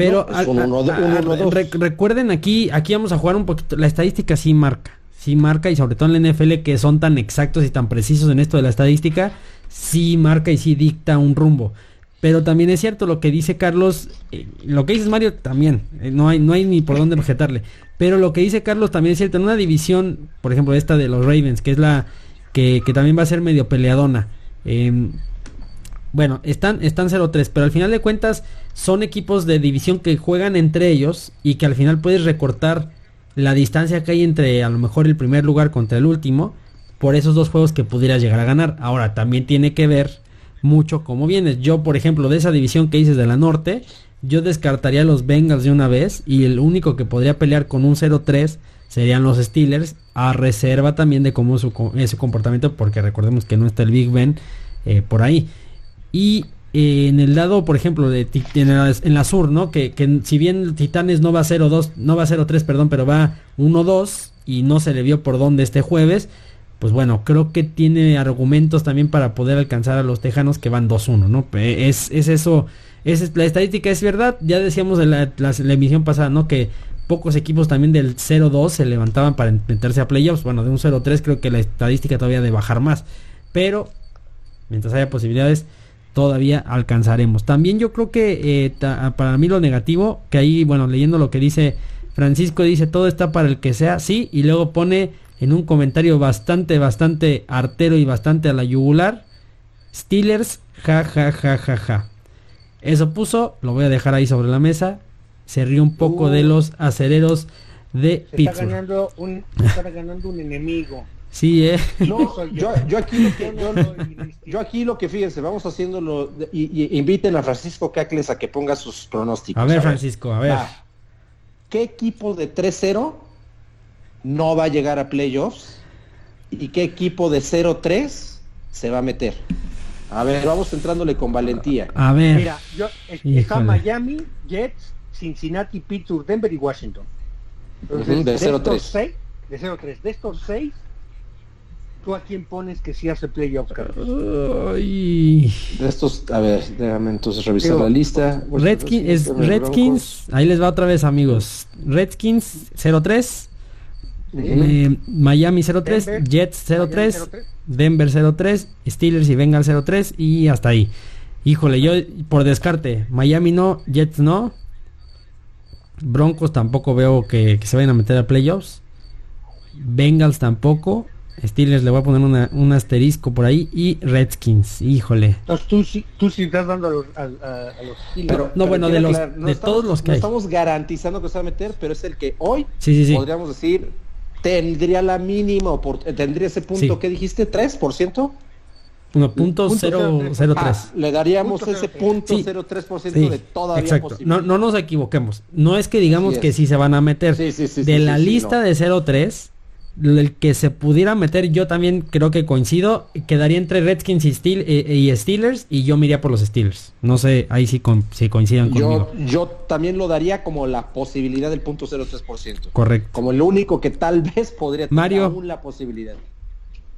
Pero
No, un uno,
a- a-
uno,
recuerden aquí, aquí vamos a jugar un poquito. La estadística sí marca, sí marca y sobre todo en la NFL que son tan exactos y tan precisos en esto de la estadística, sí marca y sí dicta un rumbo. Pero también es cierto lo que dice Carlos, eh, lo que dices Mario también, eh, no hay no hay ni por dónde objetarle. Pero lo que dice Carlos también es cierto, en una división, por ejemplo esta de los Ravens, que es la que, que también va a ser medio peleadona. em, bueno, están, están 0-3, pero al final de cuentas son equipos de división que juegan entre ellos y que al final puedes recortar la distancia que hay entre a lo mejor el primer lugar contra el último por esos dos juegos que pudieras llegar a ganar. Ahora, también tiene que ver mucho cómo vienes. Yo, por ejemplo, de esa división que dices de la norte, yo descartaría los Bengals de una vez y el único que podría pelear con un 0-3 serían los Steelers, a reserva también de cómo su, es su comportamiento, porque recordemos que no está el Big Ben eh, por ahí. Y eh, en el lado, por ejemplo, de en la, sur, ¿no? Que, que si bien Titanes no va a 0-2, no va a 0-3, perdón, pero va 1-2 y no se le vio por dónde este jueves, pues bueno, creo que tiene argumentos también para poder alcanzar a los Tejanos que van 2-1, ¿no? Pe- Es, es eso, es, la estadística es verdad, ya decíamos en la, la- la emisión pasada, ¿no? Que pocos equipos también del 0-2 se levantaban para meterse a playoffs, bueno, de un 0-3 creo que la estadística todavía de bajar más, pero mientras haya posibilidades todavía alcanzaremos. También yo creo que eh, ta- para mí lo negativo, que ahí, bueno, leyendo lo que dice Francisco, dice todo está para el que sea, sí, y luego pone en un comentario bastante, bastante artero y bastante a la yugular, Steelers, ja, ja, ja, ja, ja. Eso puso, lo voy a dejar ahí sobre la mesa, se rió un poco de
Uh.
los acereros de
Se está
Pittsburgh.
ganando un, se está ganando un enemigo.
Sí, eh.
No, yo, yo aquí lo que yo,
yo.
aquí lo que fíjense, vamos haciéndolo y, y inviten a Francisco Cacles a que ponga sus pronósticos.
A ver, Francisco, a ver.
Va. ¿Qué equipo de 3-0 no va a llegar a playoffs? ¿Y qué equipo de 0-3 se va a meter? A ver, vamos entrándole con valentía.
A ver.
Mira, yo, es- está. Miami, Jets, Cincinnati, Pittsburgh, Denver y Washington.
Ujú, de 0-3.
estos seis- De 0-3. De estos seis, ¿tú a quién pones que sí hace playoffs, Carlos?
Ay.
De estos, a ver, déjame entonces revisar
Digo,
la lista.
Redskins, es Redskins, ahí les va otra vez amigos. Redskins 03,
Ujú.
eh, Miami 03,
Denver,
Jets 03,
Miami 03.
Denver 03, Steelers y Bengals 03 y hasta ahí. Híjole, yo por descarte, Miami no, Jets no. Broncos tampoco veo que, que se vayan a meter a playoffs. Bengals tampoco. Steelers le voy a poner una- un asterisco por ahí. Y Redskins, híjole.
Entonces tú sí, tú sí estás dando a los, a, a- a los Steelers.
Pero,
No, bueno, de los-
aclarar,
de todos los que
no
hay.
estamos garantizando que se va a meter, pero es el que hoy
Sí, sí, sí.
podríamos decir tendría la mínima opor- tendría ese punto
Sí.
que dijiste, 3%.
No, punto, cero, cero tres.
Ah, le daríamos
Punto
ese
cero
punto
Sí.
03%
Sí,
de todavía
exacto. No,
posibilidad.
no nos equivoquemos. No es que digamos que sí se van a meter.
Sí, sí, sí,
de
sí,
la
sí, sí,
lista
no.
de 0-3, el que se pudiera meter, yo también creo que coincido. Quedaría entre Redskins y, Steel- eh, y Steelers. Y yo me iría por los Steelers. No sé, ahí sí, con, si coincidan conmigo.
Yo, yo también lo daría como la posibilidad del punto 03%.
Correcto.
Como el único que tal vez podría tener
Mario.
aún la posibilidad.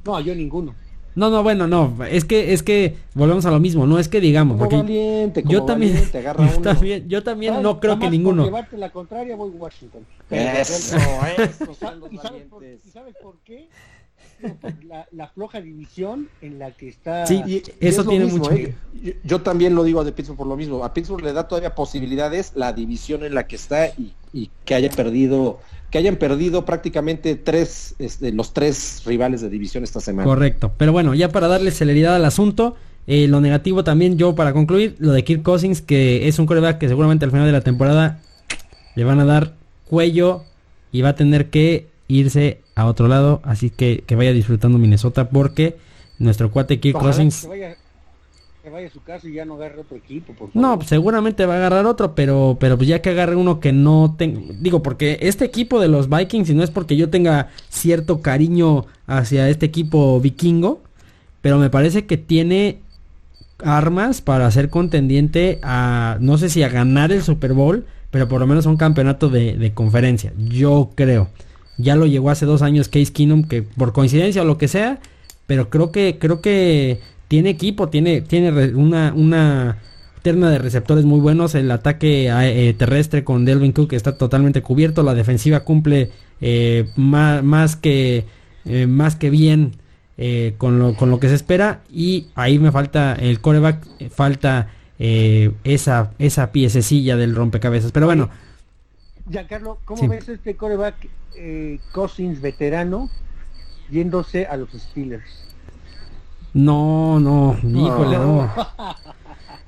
No, yo ninguno.
No, no, bueno, no. Es que, es que volvemos a lo mismo. No es que digamos.
Como
Porque
valiente, como
yo también,
valiente, agarra
yo
uno.
también, yo también no creo que ninguno.
Por la contraria, voy a Washington.
Eso, son los
¿Y sabes, por,
valientes.
y sabes por qué? La, la floja división en la que está.
Sí,
Y- y
Eso
es
tiene
mismo,
mucho
¿eh? Yo, yo también lo digo de Pittsburgh por lo mismo. A Pittsburgh le da todavía posibilidades la división en la que está y, y que haya perdido, que hayan perdido prácticamente tres, este, los tres rivales de división esta semana.
Correcto. Pero bueno, ya para darle celeridad al asunto, eh, lo negativo también yo para concluir, lo de Kirk Cousins, que es un coreback que seguramente al final de la temporada le van a dar cuello y va a tener que irse a otro lado. Así que que vaya disfrutando Minnesota porque nuestro cuate Kirk
Ojalá
Cousins...
que vaya, que vaya a su casa y ya no agarre otro equipo. Por
No,
favor.
pues, seguramente va a agarrar otro, pero, pero pues ya que agarre uno que no tenga, digo, porque este equipo de los Vikings, y no es porque yo tenga cierto cariño hacia este equipo vikingo, pero me parece que tiene armas para ser contendiente a, no sé si a ganar el Super Bowl, pero por lo menos a un campeonato de, de conferencia, yo creo. Ya lo llegó hace dos años Case Keenum, que por coincidencia o lo que sea, pero creo que, creo que tiene equipo, tiene, tiene una, una terna de receptores muy buenos, el ataque eh, terrestre con Delvin Cook está totalmente cubierto, la defensiva cumple eh, más, más que eh, más que bien eh, con, lo, con lo que se espera. Y ahí me falta el coreback, eh, falta eh, esa, esa piececilla del rompecabezas, pero bueno,
Giancarlo, ¿cómo
Sí.
ves este coreback eh, Cousins veterano yéndose a los Steelers?
No, no, híjole, no.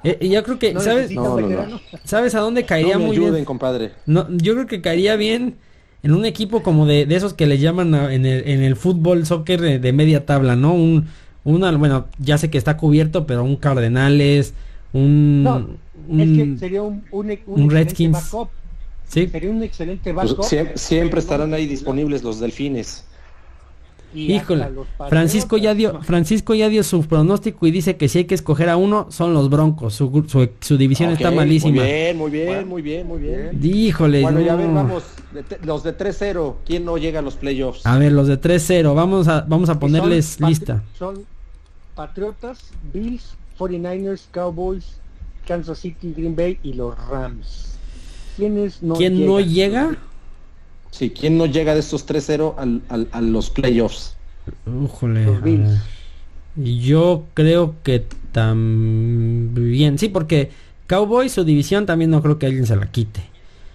Eh, y yo creo que,
¿No
¿sabes?
necesitas
No, no, no.
veterano?
¿Sabes a dónde caería
No me
muy
ayuden,
bien?
compadre.
No, yo creo que caería bien en un equipo como de, de esos que le llaman a- en, el, en el fútbol, soccer de, de media tabla, ¿no? Un, una, bueno, ya sé que está cubierto, pero un Cardenales, un...
No,
un-
es que sería un, un, un excelente
Redskins.
backup.
sí,
Sería un excelente
Pues
backup.
siempre, estarán ahí disponibles los delfines.
Híjole. Francisco ya dio. Francisco ya dio su pronóstico y dice que si hay que escoger a uno, son los Broncos. Su, su, su división está malísima.
Muy bien, muy bien,
Bueno,
muy bien, muy bien.
Híjole,
Bueno, ya
no.
ver, vamos. de te- los de 3-0, ¿quién no llega a los playoffs?
A ver, los de 3-0, vamos a, vamos a
son
ponerles lista.
Son Patriotas, Bills, 49ers, Cowboys, Kansas City, Green Bay y los Rams. ¿Quiénes no
¿Quién
llegan?
no llega?
Sí, ¿quién no llega de estos 3-0 al- al- a los playoffs?
Újole.
Los Bills.
Yo creo que también. Sí, porque Cowboys, su división, también no creo que alguien se la quite.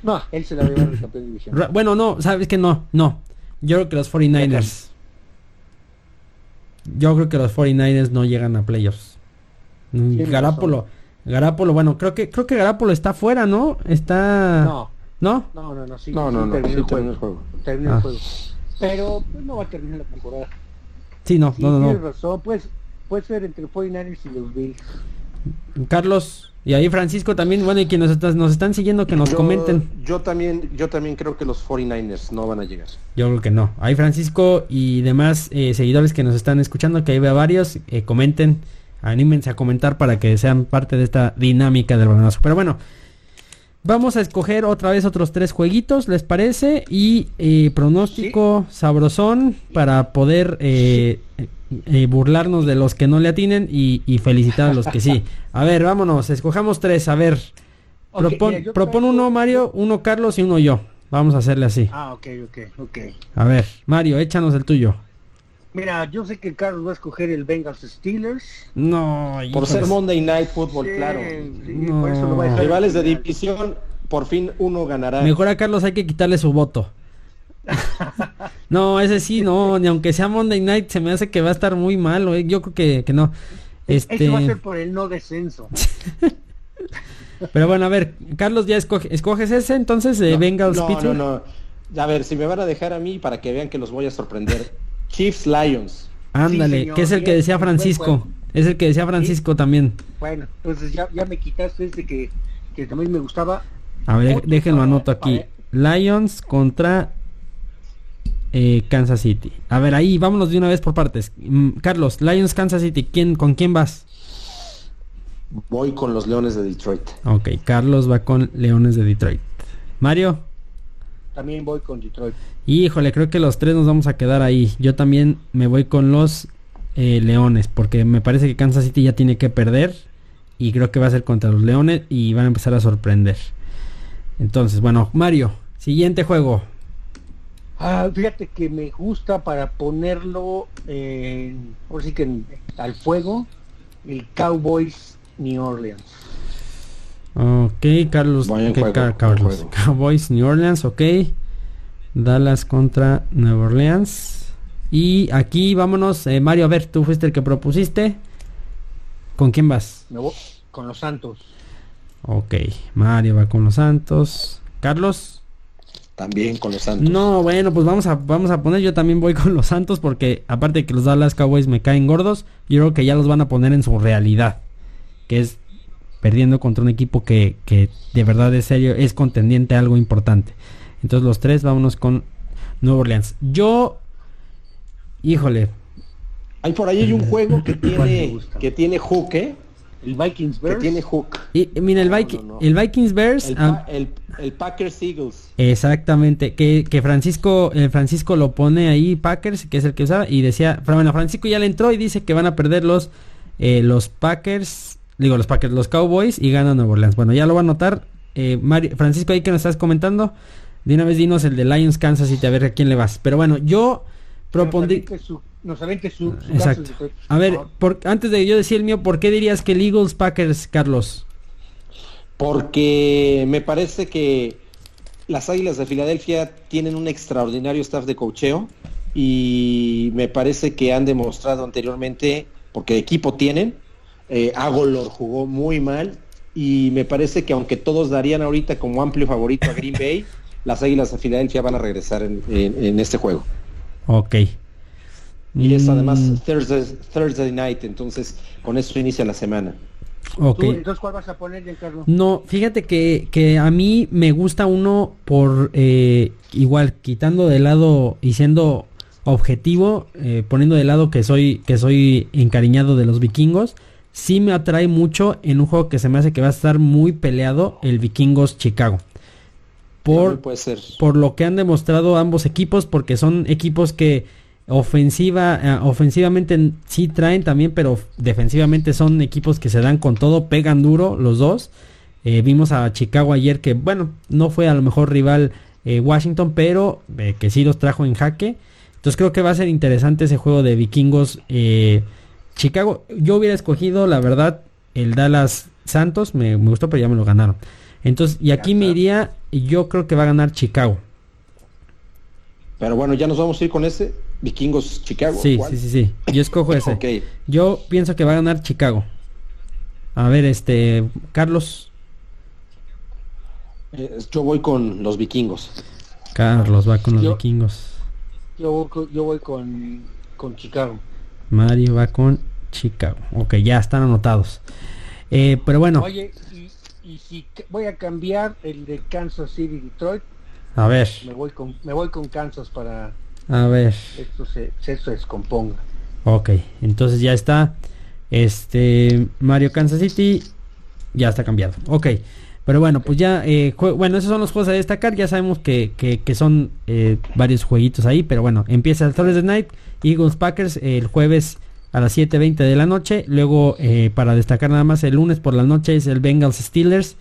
No, él se la va a llevar el campeón de división.
Bueno, no, sabes que no, no. Yo creo que los 49ers. Yo creo que los 49ers no llegan a playoffs. Garápolo. Garápolo, bueno, creo que creo que Garápolo está fuera, ¿no? Está
No,
¿No?
no, no, no, sí,
No,
sí
no, no,
terminó
sí
el juego.
el juego.
Terminó
Ah.
el juego. Pero pues, no va a terminar la temporada.
Sí, no,
Sí,
no, no,
tienes
no.
razón, pues puede ser entre 49ers y los Bills.
Carlos y ahí Francisco también, bueno, y quienes nos, están- nos están siguiendo que nos
yo,
comenten.
Yo también, yo también creo que los 49ers no van a llegar.
Yo creo que no. Ahí Francisco y demás eh, seguidores que nos están escuchando, que ahí veo varios, eh, comenten, anímense a comentar para que sean parte de esta dinámica del balonazo. Pero bueno, vamos a escoger otra vez otros tres jueguitos, ¿les parece? Y eh, pronóstico sabrosón para poder eh, eh, burlarnos de los que no le atinen y, y felicitar a los que sí. A ver, vámonos, escojamos tres, a ver.
Ok,
propon
mira,
propon uno Mario, uno Carlos y uno yo. Vamos a hacerle así.
Ah, ok, ok, ok.
A ver, Mario, échanos el tuyo.
Mira, yo sé que Carlos va a escoger el Bengals Steelers.
No,
Por ser Monday Night Football,
Sí,
claro.
sí,
No.
por eso lo voy a dejar
Rivales de división, por fin uno ganará.
Mejor a Carlos hay que quitarle su voto. no, ese sí, no, ni aunque sea Monday Night, se me hace que va a estar muy malo. eh. Yo creo que, que no. Este,
Eso va a ser por el no descenso.
pero bueno, a ver, Carlos, ya escoge, escoges ese, entonces de
no,
Bengals
no,
Pittsburgh.
no, no. A ver, si me van a dejar a mí para que vean que los voy a sorprender. Chiefs Lions.
Ándale, que es el que decía Francisco. Es el que decía Francisco también.
Bueno, entonces ya, ya me quitaste ese que, que también me gustaba.
A ver, déjenlo anoto aquí. Lions contra eh, Kansas City. A ver, ahí vámonos de una vez por partes. Mm, Carlos, Lions, Kansas City, ¿quién, ¿con quién vas?
Voy con los Leones de Detroit.
Ok, Carlos va con Leones de Detroit. Mario.
También voy con Detroit.
Híjole, creo que los tres nos vamos a quedar ahí. Yo también me voy con los eh, Leones, porque me parece que Kansas City ya tiene que perder. Y creo que va a ser contra los Leones y van a empezar a sorprender. Entonces, bueno, Mario, siguiente juego.
Ah, fíjate que me gusta para ponerlo en, por sí que al fuego, el Cowboys New Orleans.
Ok, Carlos, Carlos. Cowboys New Orleans, ok. Dallas contra Nueva Orleans. Y aquí vámonos, eh, Mario, a ver, tú fuiste el que propusiste. ¿Con quién vas?
con los Santos.
Ok, Mario va con los Santos. Carlos.
También con los Santos.
No, bueno, pues vamos a, vamos a poner, yo también voy con los Santos porque aparte de que los Dallas Cowboys me caen gordos, yo creo que ya los van a poner en su realidad. Que es perdiendo contra un equipo que, que de verdad es serio, es contendiente a algo importante. Entonces los tres, vámonos con Nueva Orleans. Yo, híjole.
Hay por ahí hay un juego que tiene, que tiene hook, ¿eh?
El Vikings Bears.
Que tiene hook.
Y, mira, el, el Vikings Bears.
El, el, Packers Eagles.
Exactamente. Que, que Francisco, el Francisco lo pone ahí, Packers, que es el que usaba. Y decía, bueno, Francisco ya le entró y dice que van a perder los, eh, los Packers. Digo, los Packers, los Cowboys y ganan Nueva Orleans. Bueno, ya lo va a anotar. Eh, Francisco, ahí que nos estás comentando. De una vez dinos el de Lions Kansas y a ver a quién le vas. Pero bueno, yo propondí
su,
Exacto. a ver, por, antes de yo decir el mío, ¿por qué dirías que el Eagles Packers, Carlos?
Porque me parece que las Águilas de Filadelfia tienen un extraordinario staff de cocheo y me parece que han demostrado anteriormente, porque equipo tienen, eh, Agolor jugó muy mal y me parece que aunque todos darían ahorita como amplio favorito a Green Bay, las Águilas de Filadelfia van a regresar en, en este juego.
Ok.
Y es además mm. Thursday, night, entonces con eso inicia la semana.
Okay. entonces, ¿cuál vas a poner, Giancarlo?
No, fíjate que, que, a mí me gusta uno por eh, igual quitando de lado y siendo objetivo, eh, poniendo de lado que soy que soy encariñado de los vikingos, sí me atrae mucho en un juego que se me hace que va a estar muy peleado el vikingos Chicago. Por,
puede ser.
por lo que han demostrado ambos equipos, porque son equipos que Ofensiva, eh, ofensivamente sí traen también, pero defensivamente son equipos que se dan con todo, pegan duro los dos. Eh, vimos a Chicago ayer que, bueno, no fue a lo mejor rival eh, Washington, pero que sí los trajo en jaque. Entonces creo que va a ser interesante ese juego de vikingos. Chicago, yo hubiera escogido, la verdad, el Dallas Santos, me, me gustó, pero ya me lo ganaron. Entonces, y aquí me iría, yo creo que va a ganar Chicago.
Pero bueno, ya nos vamos a ir con ese. Vikingos Chicago.
Sí, sí, sí, sí. Yo escojo ese. Yo pienso que va a ganar Chicago. A ver, este, Carlos.
Eh, yo voy con los vikingos.
Carlos va con los vikingos.
Yo, yo voy con, con Chicago.
Mario va con Chicago. Ok, ya están anotados. Eh, pero bueno.
Oye, y, y si voy a cambiar el de Kansas City Detroit.
A ver.
Me voy con, me voy con Kansas para
a ver.
Esto se, se descomponga.
Ok, entonces ya está. Este Mario Kansas City ya está cambiado. Ok. Pero bueno, pues ya, eh, bueno, esos son los juegos a destacar. Ya sabemos que, que, son eh, varios jueguitos ahí. Pero bueno, empieza el Thursday Night, Eagles Packers el jueves a las 7.20 de la noche. Luego, eh, para destacar nada más, el lunes por la noche es el Bengals Steelers.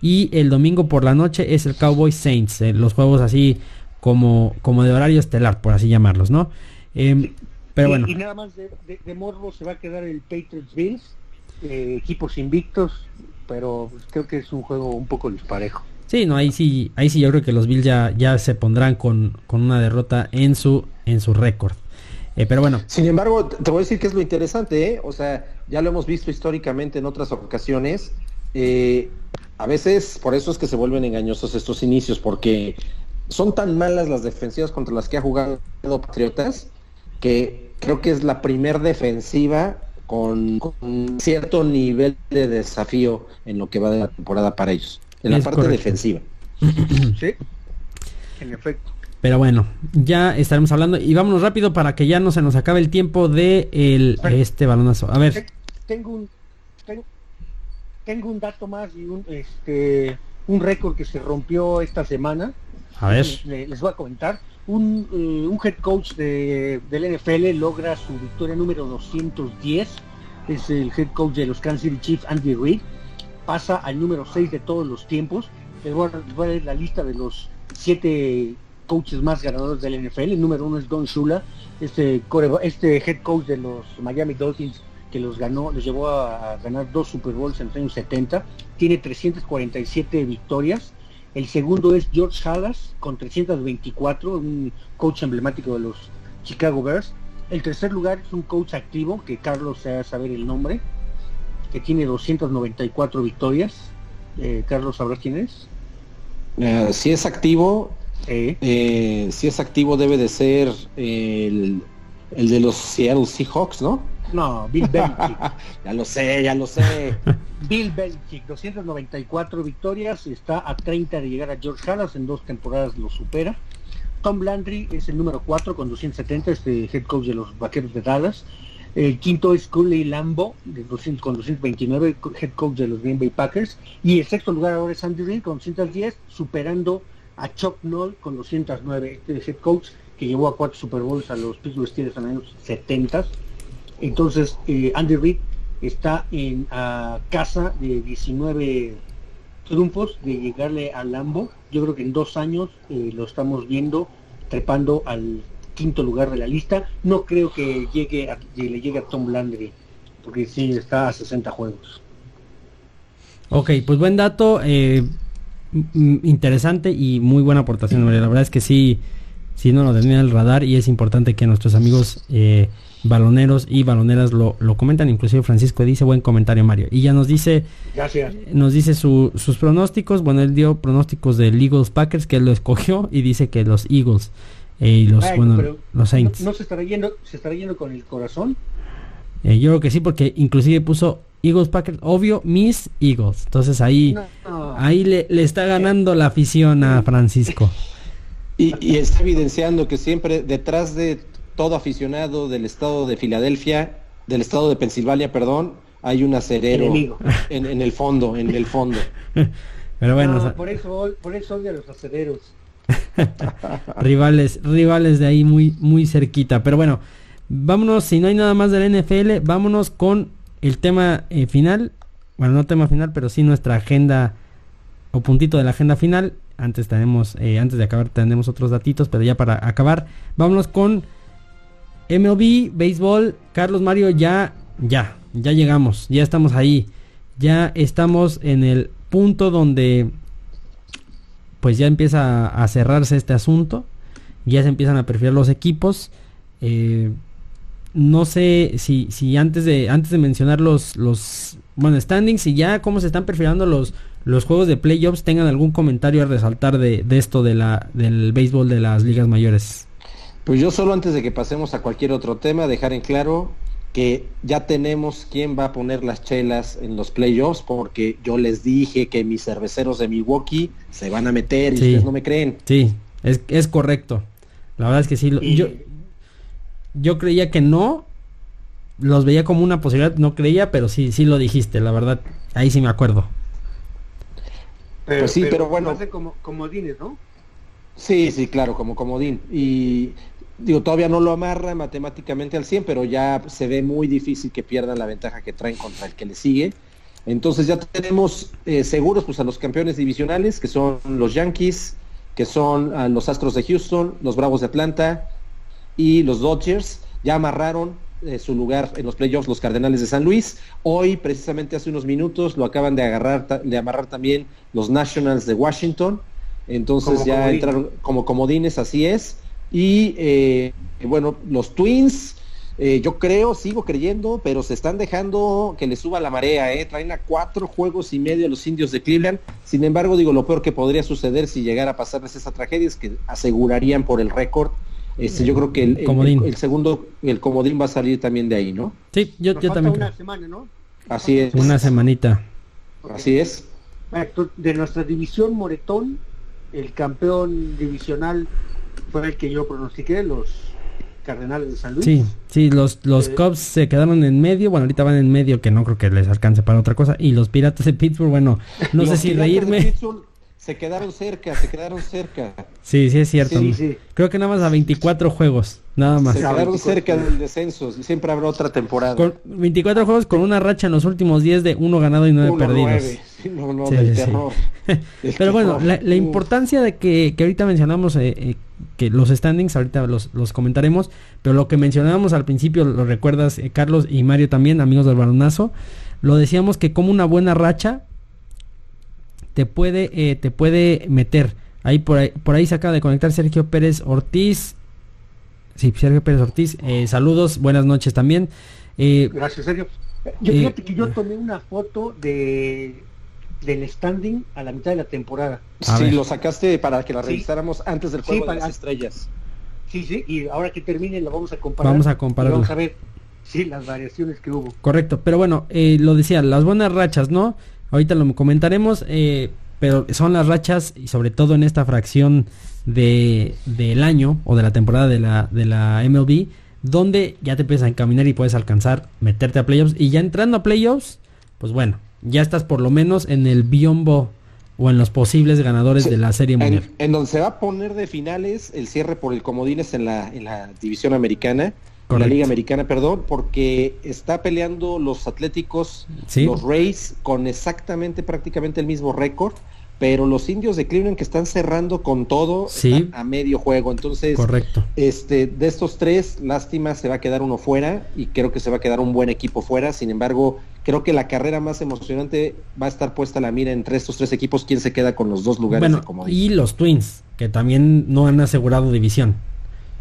Y el domingo por la noche es el Cowboys Saints. los juegos así como, como de horario estelar, por así llamarlos, ¿no? Em, pero bueno.
Y nada más de, morbo se va a quedar el Patriots Bills, eh, equipos invictos, pero creo que es un juego un poco disparejo.
Sí, no, ahí sí, ahí sí yo creo que los Bills ya, ya se pondrán con, con una derrota en su, en su récord. Eh, pero bueno.
Sin embargo, te voy a decir que es lo interesante, ¿eh? O sea, ya lo hemos visto históricamente en otras ocasiones. Eh, a veces, por eso es que se vuelven engañosos estos inicios, porque son tan malas las defensivas contra las que ha jugado Patriotas que creo que es la primer defensiva con, cierto nivel de desafío en lo que va de la temporada para ellos, en la parte defensiva.
sí, en efecto.
Pero bueno, ya estaremos hablando y vámonos rápido para que ya no se nos acabe el tiempo de el, este balonazo. A ver.
Tengo un, tengo, un dato más y un, este, un récord que se rompió esta semana.
A ver.
Les, voy a comentar. Un, eh, un head coach de, del NFL logra su victoria número 210. Es el head coach de los Kansas City Chiefs, Andy Reid. Pasa al número 6 de todos los tiempos. Les voy a, voy a leer la lista de los siete coaches más ganadores del NFL. El número uno es Don Shula, este, este head coach de los Miami Dolphins que los ganó, los llevó a, ganar dos Super Bowls en los años 70. Tiene 347 victorias. El segundo es George Halas con 324, un coach emblemático de los Chicago Bears. El tercer lugar es un coach activo, que Carlos se va a saber el nombre, que tiene 294 victorias. Eh, Carlos, ¿sabrás quién es?
Eh, si es activo, eh, si es activo debe de ser el, de los Seattle Seahawks, ¿no?
No, Bill Belichick.
ya lo sé, ya lo sé.
Bill Belichick, 294 victorias, está a 30 de llegar a George Halas, en dos temporadas lo supera. Tom Landry es el número 4 con 270, este head coach de los Vaqueros de Dallas. El quinto es Curly Lambo de 200, con 229, head coach de los Green Bay Packers. Y el sexto lugar ahora es Andy Reid con 210, superando a Chuck Noll con 209, este head coach que llevó a cuatro Super Bowls a los Pittsburgh Steelers en los años 70. Entonces, eh, Andy Reid está en casa de 19 triunfos de llegarle al Lambo. Yo creo que en dos años eh, lo estamos viendo trepando al quinto lugar de la lista. No creo que llegue a, le llegue a Tom Landry, porque sí está a 60 juegos.
Ok, pues buen dato. Eh, interesante y muy buena aportación, La verdad es que sí, sí no lo tenía el radar y es importante que nuestros amigos eh, baloneros y baloneras lo, lo, comentan. Inclusive Francisco dice buen comentario Mario. Y ya nos dice,
Gracias.
nos dice sus pronósticos. Bueno, él dio pronósticos del Eagles Packers que él lo escogió y dice que los Eagles eh, y los, bueno, los Saints.
No, se estará yendo, se estará yendo con el corazón.
Eh, yo creo que sí, porque inclusive puso Eagles Packers, obvio, Miss Eagles. Entonces ahí, ahí le, está ganando la afición a Francisco.
Y, está evidenciando que siempre detrás de todo aficionado del estado de Filadelfia, del estado de Pensilvania, perdón, hay un acerero en, el fondo, en el fondo.
Pero bueno,
por eso, por eso odia a los acereros.
rivales, rivales de ahí muy, muy cerquita. Pero bueno, vámonos, si no hay nada más del NFL, vámonos con el tema eh, final, bueno, no tema final, pero sí nuestra agenda o puntito de la agenda final. Antes eh, antes de acabar tenemos otros datitos, pero ya para acabar, vámonos con MLB, béisbol, Carlos Mario, ya, ya, ya llegamos, ya estamos ahí, ya estamos en el punto donde pues ya empieza a cerrarse este asunto, ya se empiezan a perfilar los equipos. Eh, no sé si, si antes de antes de mencionar los los bueno standings y ya cómo se están perfilando los los juegos de playoffs tengan algún comentario a resaltar de, esto de la del béisbol de las ligas mayores.
Pues yo solo antes de que pasemos a cualquier otro tema dejar en claro que ya tenemos quién va a poner las chelas en los playoffs porque yo les dije que mis cerveceros de Milwaukee se van a meter y ustedes no me creen.
Sí, es, es correcto. La verdad es que sí. Yo, yo creía que no. Los veía como una posibilidad, no creía, pero sí, sí lo dijiste, la verdad. Ahí sí me acuerdo.
Pero, pues sí, pero, bueno. como comodines, ¿no?
Sí, sí, claro, como comodín. Y digo, todavía no lo amarra matemáticamente al 100, pero ya se ve muy difícil que pierdan la ventaja que traen contra el que le sigue. Entonces ya tenemos eh, seguros pues a los campeones divisionales, que son los Yankees, que son los Astros de Houston, los Bravos de Atlanta, y los Dodgers ya amarraron eh, su lugar en los playoffs los Cardenales de San Luis. Hoy, precisamente hace unos minutos, lo acaban de agarrar, de amarrar también los Nationals de Washington. Entonces ya entraron como comodines, así es. Y eh, bueno, los Twins, eh, yo creo, sigo creyendo, pero se están dejando que le suba la marea, ¿eh? Traen a cuatro juegos y medio a los indios de Cleveland. Sin embargo, digo, lo peor que podría suceder si llegara a pasarles esa tragedia es que asegurarían por el récord Este, yo creo que el, el, segundo, el comodín va a salir también de ahí, ¿no?
Sí, yo, yo también.
Una semana, ¿no?
Así es.
Una semanita.
Así es.
De nuestra división Moretón, el campeón divisional fue el que yo pronostiqué, los Cardenales de San Luis.
Sí, sí, los, los eh, Cubs se quedaron en medio, bueno, ahorita van en medio, que no creo que les alcance para otra cosa, y los Piratas de Pittsburgh, bueno, no sé si reírme.
Se quedaron cerca, se quedaron cerca.
Sí, sí es cierto. Creo que nada más a 24 juegos, nada más.
Se quedaron cerca del descenso, siempre habrá otra temporada.
Con 24 juegos con una racha en los últimos 10 de uno ganado y 9 perdidos.
No, no, del terror.
Pero bueno, la, importancia de que, que ahorita mencionamos eh, eh, que los standings, ahorita los, los, comentaremos, pero lo que mencionábamos al principio, lo recuerdas eh, Carlos y Mario también, amigos del balonazo, lo decíamos que como una buena racha te puede, eh, te puede meter. Ahí por, ahí por ahí se acaba de conectar Sergio Pérez Ortiz. Sí, Sergio Pérez Ortiz. Eh, saludos, buenas noches también.
Eh, Gracias, Sergio. Yo fíjate que yo tomé una foto de del standing a la mitad de la temporada.
Sí, lo sacaste para que la revisáramos antes del juego de las estrellas.
Sí, sí, y ahora que termine lo vamos a comparar.
Vamos a comparar.
Vamos a ver, sí, las variaciones que hubo.
Correcto, pero bueno, lo decía, las buenas rachas, ¿no? Ahorita lo comentaremos, eh, pero son las rachas y sobre todo en esta fracción de del año o de la temporada de la, de la MLB, donde ya te empiezas a encaminar y puedes alcanzar, meterte a playoffs y ya entrando a playoffs, pues bueno, ya estás por lo menos en el biombo o en los posibles ganadores de la serie mundial.
En, donde se va a poner de finales el cierre por el comodines en la, en la división americana la Liga Americana, perdón, porque está peleando los Atléticos, los Rays, con exactamente prácticamente el mismo récord, pero los indios de Cleveland que están cerrando con todo a medio juego. Entonces,
Correcto.
este, de estos tres, lástima, se va a quedar uno fuera y creo que se va a quedar un buen equipo fuera. Sin embargo, creo que la carrera más emocionante va a estar puesta la mira entre estos tres equipos, quién se queda con los dos lugares
bueno, Y los Twins, que también no han asegurado división.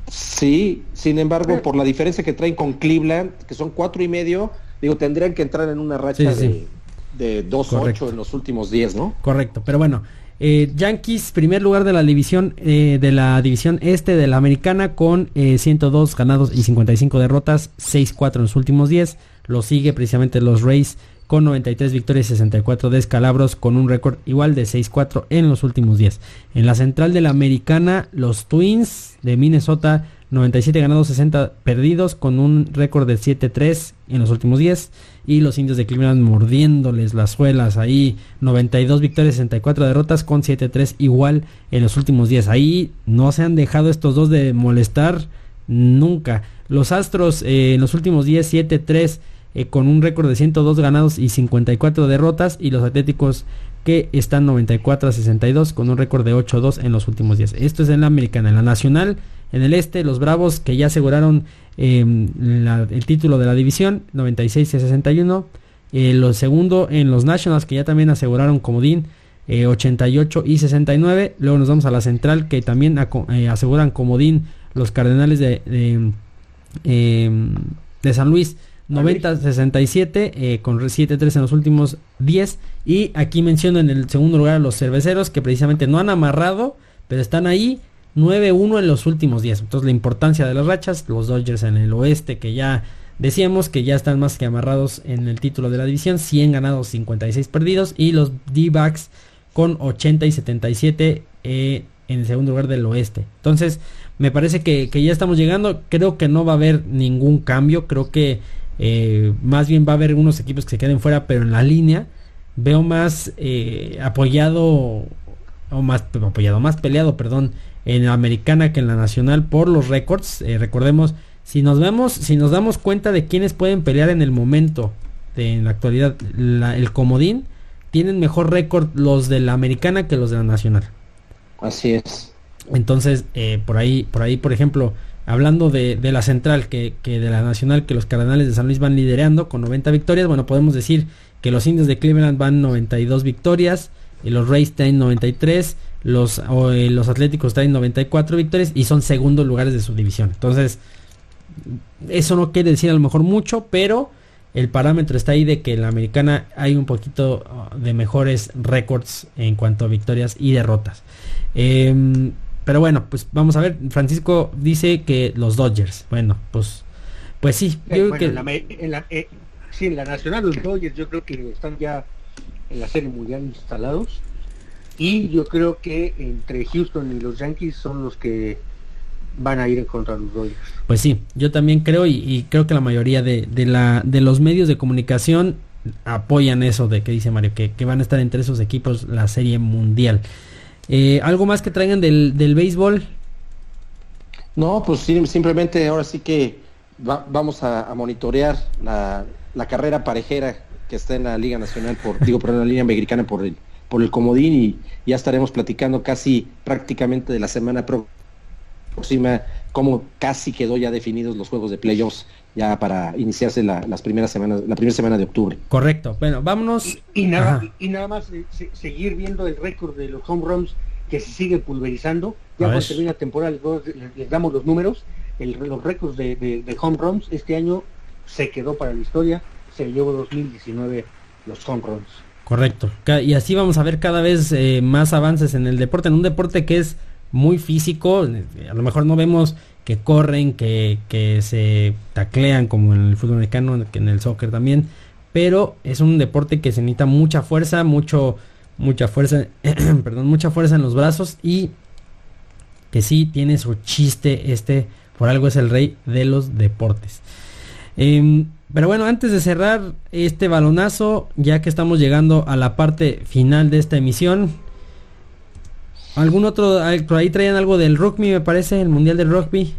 Sí, sin embargo, por la diferencia que traen con Cleveland, que son cuatro y medio, digo, tendrían que entrar en una racha de, de 2-8 en los últimos 10, ¿no?
Correcto, pero bueno, eh, Yankees, primer lugar de la división eh, de la división este de la americana con 102 eh, ganados y 55 derrotas, 6-4 en los últimos 10. Lo sigue precisamente los Rays con 93 victorias y 64 descalabros con un récord igual de 6-4 en los últimos 10. En la central de la americana, los Twins de Minnesota 97 ganados, 60 perdidos con un récord de 7-3 en los últimos 10. Y los indios de Cleveland mordiéndoles las suelas ahí. 92 victorias, 64 derrotas con 7-3 igual en los últimos 10. Ahí no se han dejado estos dos de molestar nunca. Los Astros eh, en los últimos 10, 7-3 eh, con un récord de 102 ganados y 54 derrotas y los Atléticos que están 94 a 62 con un récord de 8-2 en los últimos días. Esto es en la americana, en la nacional, en el este, los Bravos que ya aseguraron em, el título de la división, 96 a 61. Eh, lo segundo en los Nationals que ya también aseguraron comodín, 88 eh, y 69. Luego nos vamos a la central que también aseguran comodín los Cardenales de, de, em, de San Luis 90-67 eh, con 7-3 en los últimos 10. Y aquí menciono en el segundo lugar a los cerveceros que precisamente no han amarrado, pero están ahí 9-1 en los últimos 10. Entonces la importancia de las rachas, los Dodgers en el oeste que ya decíamos que ya están más que amarrados en el título de la división, 100 ganados, 56 perdidos. Y los D-Backs con 80 y 77 eh, en el segundo lugar del oeste. Entonces me parece que, que ya estamos llegando, creo que no va a haber ningún cambio, creo que eh, más bien va a haber unos equipos que se queden fuera, pero en la línea veo más eh, apoyado o más apoyado, más peleado, perdón, en la americana que en la nacional por los récords. Eh, recordemos, si nos vemos, si nos damos cuenta de quienes pueden pelear en el momento, de, en la actualidad, el comodín, tienen mejor récord los de la americana que los de la nacional.
Así es.
Entonces, por ahí, por ahí, por ejemplo, hablando de, la central, que, de la nacional, que los Cardenales de San Luis van liderando con 90 victorias, bueno, podemos decir que los indios de Cleveland van 92 victorias, y los Rays tienen 93, los, eh, los Atléticos traen 94 victorias y son segundos lugares de su división. Entonces, eso no quiere decir a lo mejor mucho, pero el parámetro está ahí de que en la americana hay un poquito uh, de mejores récords en cuanto a victorias y derrotas. Em, pero bueno, pues vamos a ver. Francisco dice que los Dodgers. Bueno, pues, pues sí.
Yo creo que... en, la, en, la, eh, sí, en la nacional los Dodgers yo creo que están ya en la serie mundial instalados. Y yo creo que entre Houston y los Yankees son los que van a ir contra los Dodgers.
Pues sí, yo también creo y, creo que la mayoría de, la, de los medios de comunicación apoyan eso de que dice Mario, que, van a estar entre esos equipos la serie mundial. Eh, ¿Algo más que traigan del, del béisbol?
No, pues simplemente ahora sí que vamos a, monitorear la, la, carrera parejera que está en la Liga Nacional, por, digo, por la Liga Americana por el, por el comodín y ya estaremos platicando casi prácticamente de la semana próxima cómo casi quedó ya definidos los juegos de playoffs ya para iniciarse las primeras semanas, la primera semana de octubre.
Correcto. Bueno, vámonos.
Y, nada, y, nada más eh, seguir viendo el récord de los home runs que se sigue pulverizando. Ya cuando termina la temporada les, damos los números. los récords de, home runs este año se quedó para la historia. Se llevó 2019 los home runs.
Correcto. Y así vamos a ver cada vez eh, más avances en el deporte, en un deporte que es muy físico. Eh, a lo mejor no vemos que corren, que, que se taclean como en el fútbol americano, que en el soccer también. Pero es un deporte que se necesita mucha fuerza, mucho, mucha fuerza, perdón, mucha fuerza en los brazos y que sí tiene su chiste este, por algo es el rey de los deportes. Em, pero bueno, antes de cerrar este balonazo, ya que estamos llegando a la parte final de esta emisión, ¿Algún otro, por ahí traían algo del rugby, me parece, el Mundial del Rugby?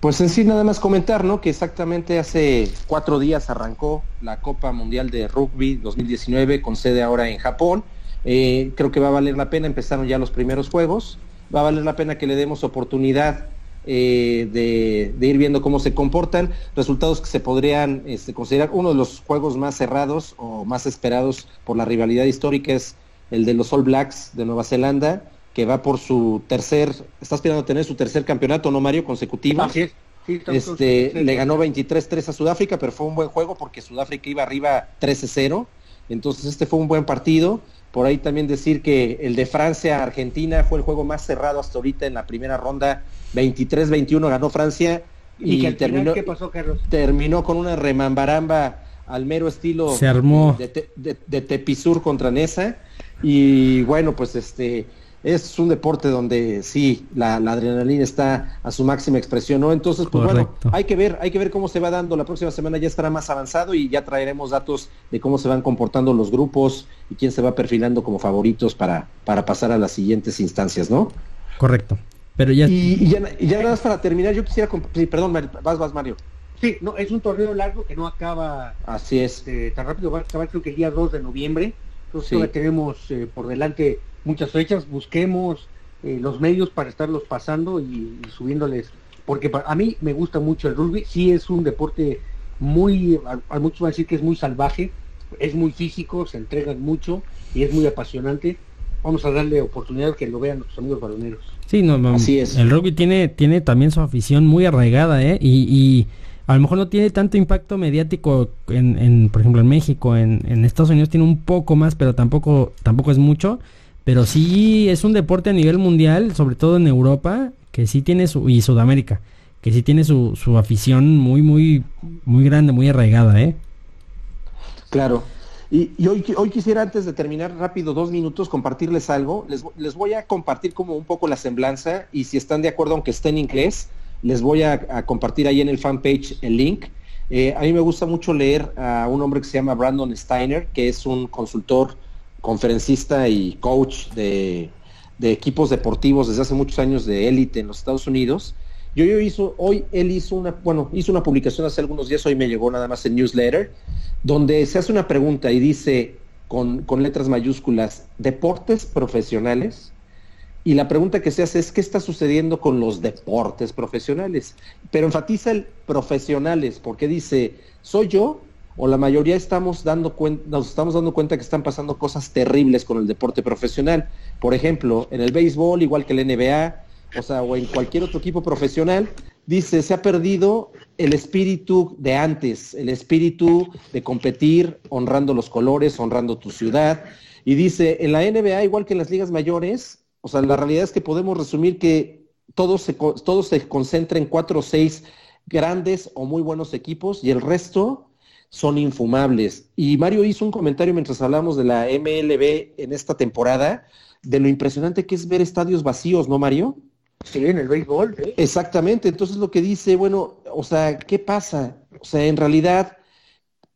Pues en sí nada más comentar, ¿no? Que exactamente hace cuatro días arrancó la Copa Mundial de Rugby 2019 con sede ahora en Japón. Eh, creo que va a valer la pena, empezaron ya los primeros juegos, va a valer la pena que le demos oportunidad eh, de, ir viendo cómo se comportan, resultados que se podrían este, considerar uno de los juegos más cerrados o más esperados por la rivalidad histórica es el de los All Blacks de Nueva Zelanda, que va por su tercer, está esperando tener su tercer campeonato, ¿no, Mario? Consecutivo.
Así
este, le ganó 23-3 a Sudáfrica, pero fue un buen juego porque Sudáfrica iba arriba 13-0. Entonces este fue un buen partido. Por ahí también decir que el de Francia-Argentina fue el juego más cerrado hasta ahorita en la primera ronda. 23-21 ganó Francia y, terminó,
¿qué pasó, Carlos?
terminó con una remambaramba al mero estilo
Se armó.
De, de Tepisur contra Nesa y bueno, pues este es un deporte donde sí, la, adrenalina está a su máxima expresión, ¿no? Entonces, pues bueno, hay que ver, hay que ver cómo se va dando. La próxima semana ya estará más avanzado y ya traeremos datos de cómo se van comportando los grupos y quién se va perfilando como favoritos para, para pasar a las siguientes instancias, ¿no?
Correcto. Pero ya...
Y, ya, nada más para terminar, yo quisiera... Sí, perdón, vas, vas, Mario.
Sí, no, es un torneo largo que no acaba...
Así es.
Este, tan rápido, va a acabar creo que el día 2 de noviembre entonces tenemos eh, por delante muchas fechas, busquemos eh, los medios para estarlos pasando y, subiéndoles, porque a mí me gusta mucho el rugby, sí es un deporte muy, a, muchos van a decir que es muy salvaje, es muy físico, se entregan mucho y es muy apasionante. Vamos a darle oportunidad que lo vean nuestros amigos baloneros.
Sí, no, Así es. El rugby tiene, tiene también su afición muy arraigada, ¿eh? y a lo mejor no tiene tanto impacto mediático en, por ejemplo, en México, en, Estados Unidos tiene un poco más, pero tampoco, tampoco es mucho. Pero sí es un deporte a nivel mundial, sobre todo en Europa, que sí tiene su, y Sudamérica, que sí tiene su, su afición muy, muy, muy grande, muy arraigada, ¿eh?
Claro. Y, hoy, hoy quisiera, antes de terminar rápido, dos minutos, compartirles algo. Les, les voy a compartir como un poco la semblanza y si están de acuerdo, aunque esté en inglés, les voy a, compartir ahí en el fanpage el link. Eh, a mí me gusta mucho leer a un hombre que se llama Brandon Steiner, que es un consultor, conferencista y coach de, equipos deportivos desde hace muchos años de élite en los Estados Unidos. Yo, hizo, hoy él hizo una, bueno, hizo una publicación hace algunos días, hoy me llegó nada más en newsletter, donde se hace una pregunta y dice con, con letras mayúsculas, deportes profesionales y la pregunta que se hace es, ¿qué está sucediendo con los deportes profesionales? Pero enfatiza el profesionales, porque dice, ¿soy yo o la mayoría estamos dando nos estamos dando cuenta que están pasando cosas terribles con el deporte profesional? Por ejemplo, en el béisbol, igual que el NBA, o sea, o en cualquier otro equipo profesional, dice, se ha perdido el espíritu de antes, el espíritu de competir honrando los colores, honrando tu ciudad. Y dice, en la NBA, igual que en las ligas mayores, O sea, la realidad es que podemos resumir que todo se, todo se concentra en cuatro o seis grandes o muy buenos equipos y el resto son infumables. Y Mario hizo un comentario mientras hablamos de la MLB en esta temporada, de lo impresionante que es ver estadios vacíos, ¿no, Mario?
Sí, en el béisbol. ¿eh?
Exactamente, entonces lo que dice, bueno, o sea, ¿qué pasa? O sea, en realidad,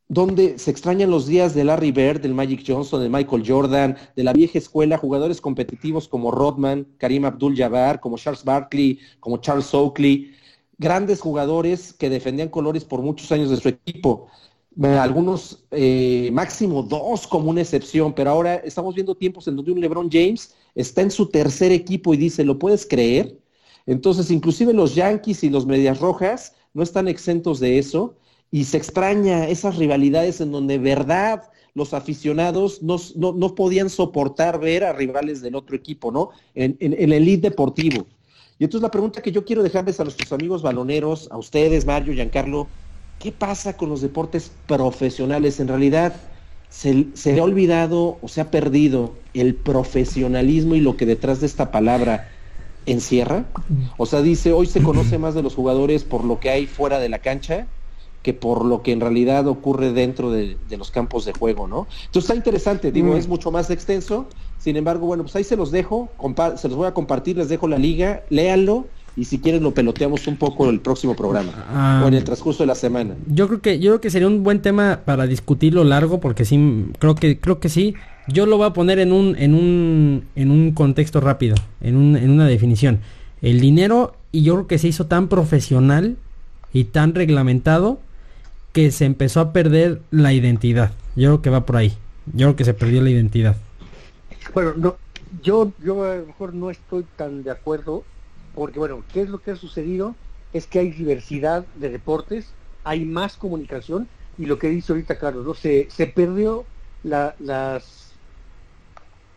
¿dónde se extrañan los días de Larry Bird, del Magic Johnson, de Michael Jordan, de la vieja escuela, jugadores competitivos como Rodman, Karim Abdul-Jabbar, como Charles Barkley, como Charles Oakley, grandes jugadores que defendían colores por muchos años de su equipo algunos eh, máximo dos como una excepción, pero ahora estamos viendo tiempos en donde un LeBron James está en su tercer equipo y dice, ¿lo puedes creer? Entonces, inclusive los Yankees y los Medias Rojas no están exentos de eso y se extraña esas rivalidades en donde verdad los aficionados no, no, podían soportar ver a rivales del otro equipo, ¿no? En, el elite deportivo. Y entonces la pregunta que yo quiero dejarles a nuestros amigos baloneros, a ustedes, Mario, Giancarlo, ¿qué pasa con los deportes profesionales? En realidad, se, le ha olvidado o se ha perdido el profesionalismo y lo que detrás de esta palabra encierra. O sea, dice, hoy se conoce más de los jugadores por lo que hay fuera de la cancha que por lo que en realidad ocurre dentro de, los campos de juego, ¿no? Entonces está interesante, digo, mm. es mucho más extenso, sin embargo, bueno, pues ahí se los dejo, se los voy a compartir, les dejo la liga, léanlo y si quieren lo peloteamos un poco el próximo programa ah, o en el transcurso de la semana.
Yo creo que yo creo que sería un buen tema para discutirlo largo porque sí creo que creo que sí. Yo lo voy a poner en un en un en un contexto rápido, en un, en una definición. El dinero y yo creo que se hizo tan profesional y tan reglamentado que se empezó a perder la identidad. Yo creo que va por ahí. Yo creo que se perdió la identidad.
Bueno, no, yo, yo a lo mejor no estoy tan de acuerdo porque bueno, ¿qué es lo que ha sucedido? Es que hay diversidad de deportes, hay más comunicación y lo que dice ahorita Carlos, ¿no? se, se perdió la, las,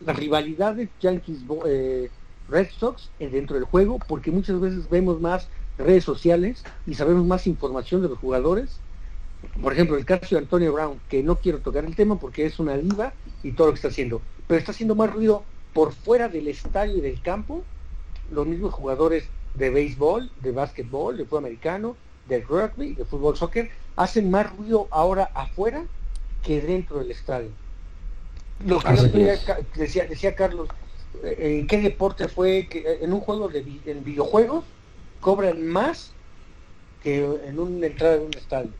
las rivalidades Yankees eh, Red Sox dentro del juego porque muchas veces vemos más redes sociales y sabemos más información de los jugadores. Por ejemplo, el caso de Antonio Brown, que no quiero tocar el tema porque es una diva y todo lo que está haciendo, pero está haciendo más ruido por fuera del estadio y del campo los mismos jugadores de béisbol, de básquetbol, de fútbol americano, de rugby, de fútbol soccer, hacen más ruido ahora afuera que dentro del estadio. Lo que decía, decía, Carlos, eh, ¿en qué deporte fue que eh, en un juego de en videojuegos cobran más que en una entrada de un estadio?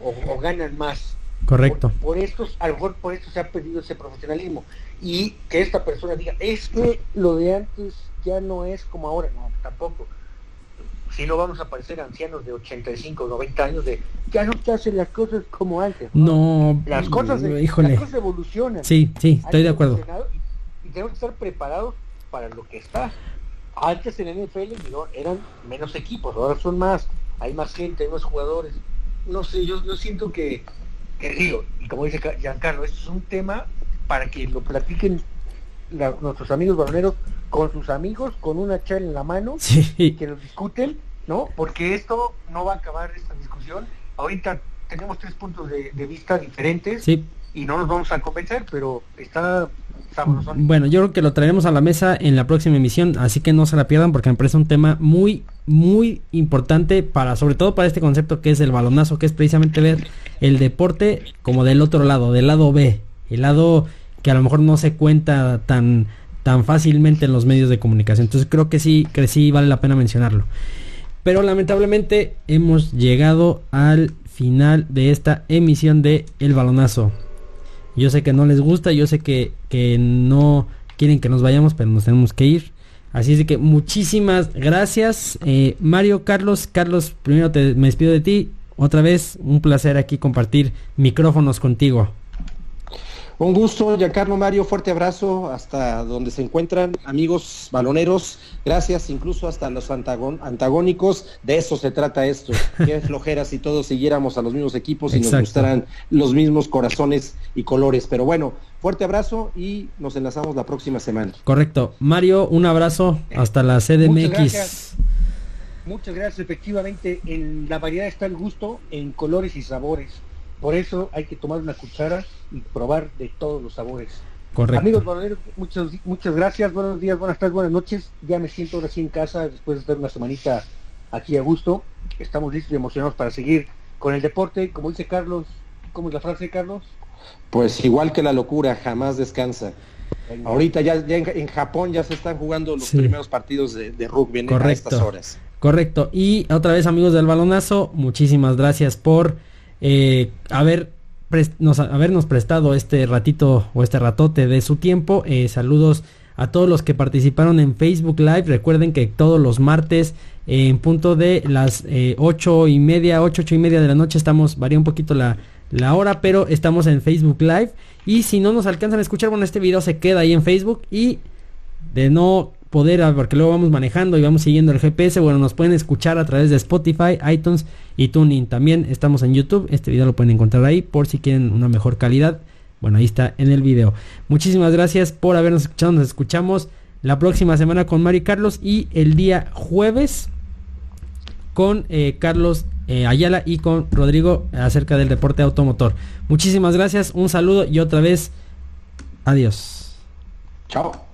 O, ganan más.
Correcto.
Por, esto, a lo mejor por esto se ha perdido ese profesionalismo. Y que esta persona diga, es que lo de antes ya no es como ahora, no, tampoco. Si no vamos a parecer ancianos de 85, 90 años de ya no te hacen las cosas como antes.
No,
las cosas,
híjole.
Las evolucionan.
Sí, sí, estoy de acuerdo.
Y, tenemos que estar preparados para lo que está. Antes en NFL eran menos equipos, ahora son más, hay más gente, hay más jugadores. No sé, yo, yo siento que, que digo, y como dice Giancarlo, esto es un tema para que lo platiquen nuestros amigos baloneros con sus amigos, con una charla en la mano, y que lo discuten, ¿no? Porque esto no va a acabar esta discusión. Ahorita tenemos tres puntos de, vista diferentes y no nos vamos a convencer, pero está sabroso.
Bueno, yo creo que lo traeremos a la mesa en la próxima emisión, así que no se la pierdan porque me parece un tema muy, muy importante para, sobre todo para este concepto que es el balonazo, que es precisamente ver el deporte como del otro lado, del lado B, el lado que a lo mejor no se cuenta tan tan fácilmente en los medios de comunicación. Entonces creo que sí, que sí vale la pena mencionarlo. Pero lamentablemente hemos llegado al final de esta emisión de El Balonazo. Yo sé que no les gusta, yo sé que, que no quieren que nos vayamos, pero nos tenemos que ir. Así es que muchísimas gracias. Eh, Mario, Carlos, Carlos, primero me despido de ti. Otra vez, un placer aquí compartir micrófonos contigo.
Un gusto, Giancarlo Mario, fuerte abrazo hasta donde se encuentran, amigos baloneros, gracias incluso hasta los antagónicos, de eso se trata esto, qué flojera si todos siguiéramos a los mismos equipos y nos gustaran los mismos corazones y colores, pero bueno, fuerte abrazo y nos enlazamos la próxima semana.
Correcto, Mario, un abrazo hasta la CDMX. Muchas
gracias. Muchas gracias, efectivamente, en la variedad está el gusto en colores y sabores. Por eso hay que tomar una cuchara y probar de todos los sabores. Correcto. Amigos muchas, muchas gracias, buenos días, buenas tardes, buenas noches. Ya me siento ahora en casa después de estar una semanita aquí a gusto. Estamos listos y emocionados para seguir con el deporte. Como dice Carlos, ¿cómo es la frase, Carlos?
Pues igual que la locura, jamás descansa. Ahorita ya, en, Japón ya se están jugando los primeros partidos de, rugby en estas horas.
Correcto. Y otra vez, amigos del balonazo, muchísimas gracias por eh, haber nos, habernos prestado este ratito o este ratote de su tiempo. Eh, saludos a todos los que participaron en Facebook Live. Recuerden que todos los martes en punto de las eh, ocho y media, ocho, ocho y media de la noche estamos, varía un poquito la, la hora, pero estamos en Facebook Live. Y si no nos alcanzan a escuchar, bueno, este video se queda ahí en Facebook. Y de no poder, ah, porque luego vamos manejando y vamos siguiendo el GPS, bueno, nos pueden escuchar a través de Spotify, iTunes y Tuning. También estamos en YouTube. Este video lo pueden encontrar ahí por si quieren una mejor calidad. Bueno, ahí está en el video. Muchísimas gracias por habernos escuchado. Nos escuchamos la próxima semana con Mari Carlos y el día jueves con eh, Carlos eh, Ayala y con Rodrigo acerca del deporte automotor. Muchísimas gracias, un saludo y otra vez, adiós.
Chao.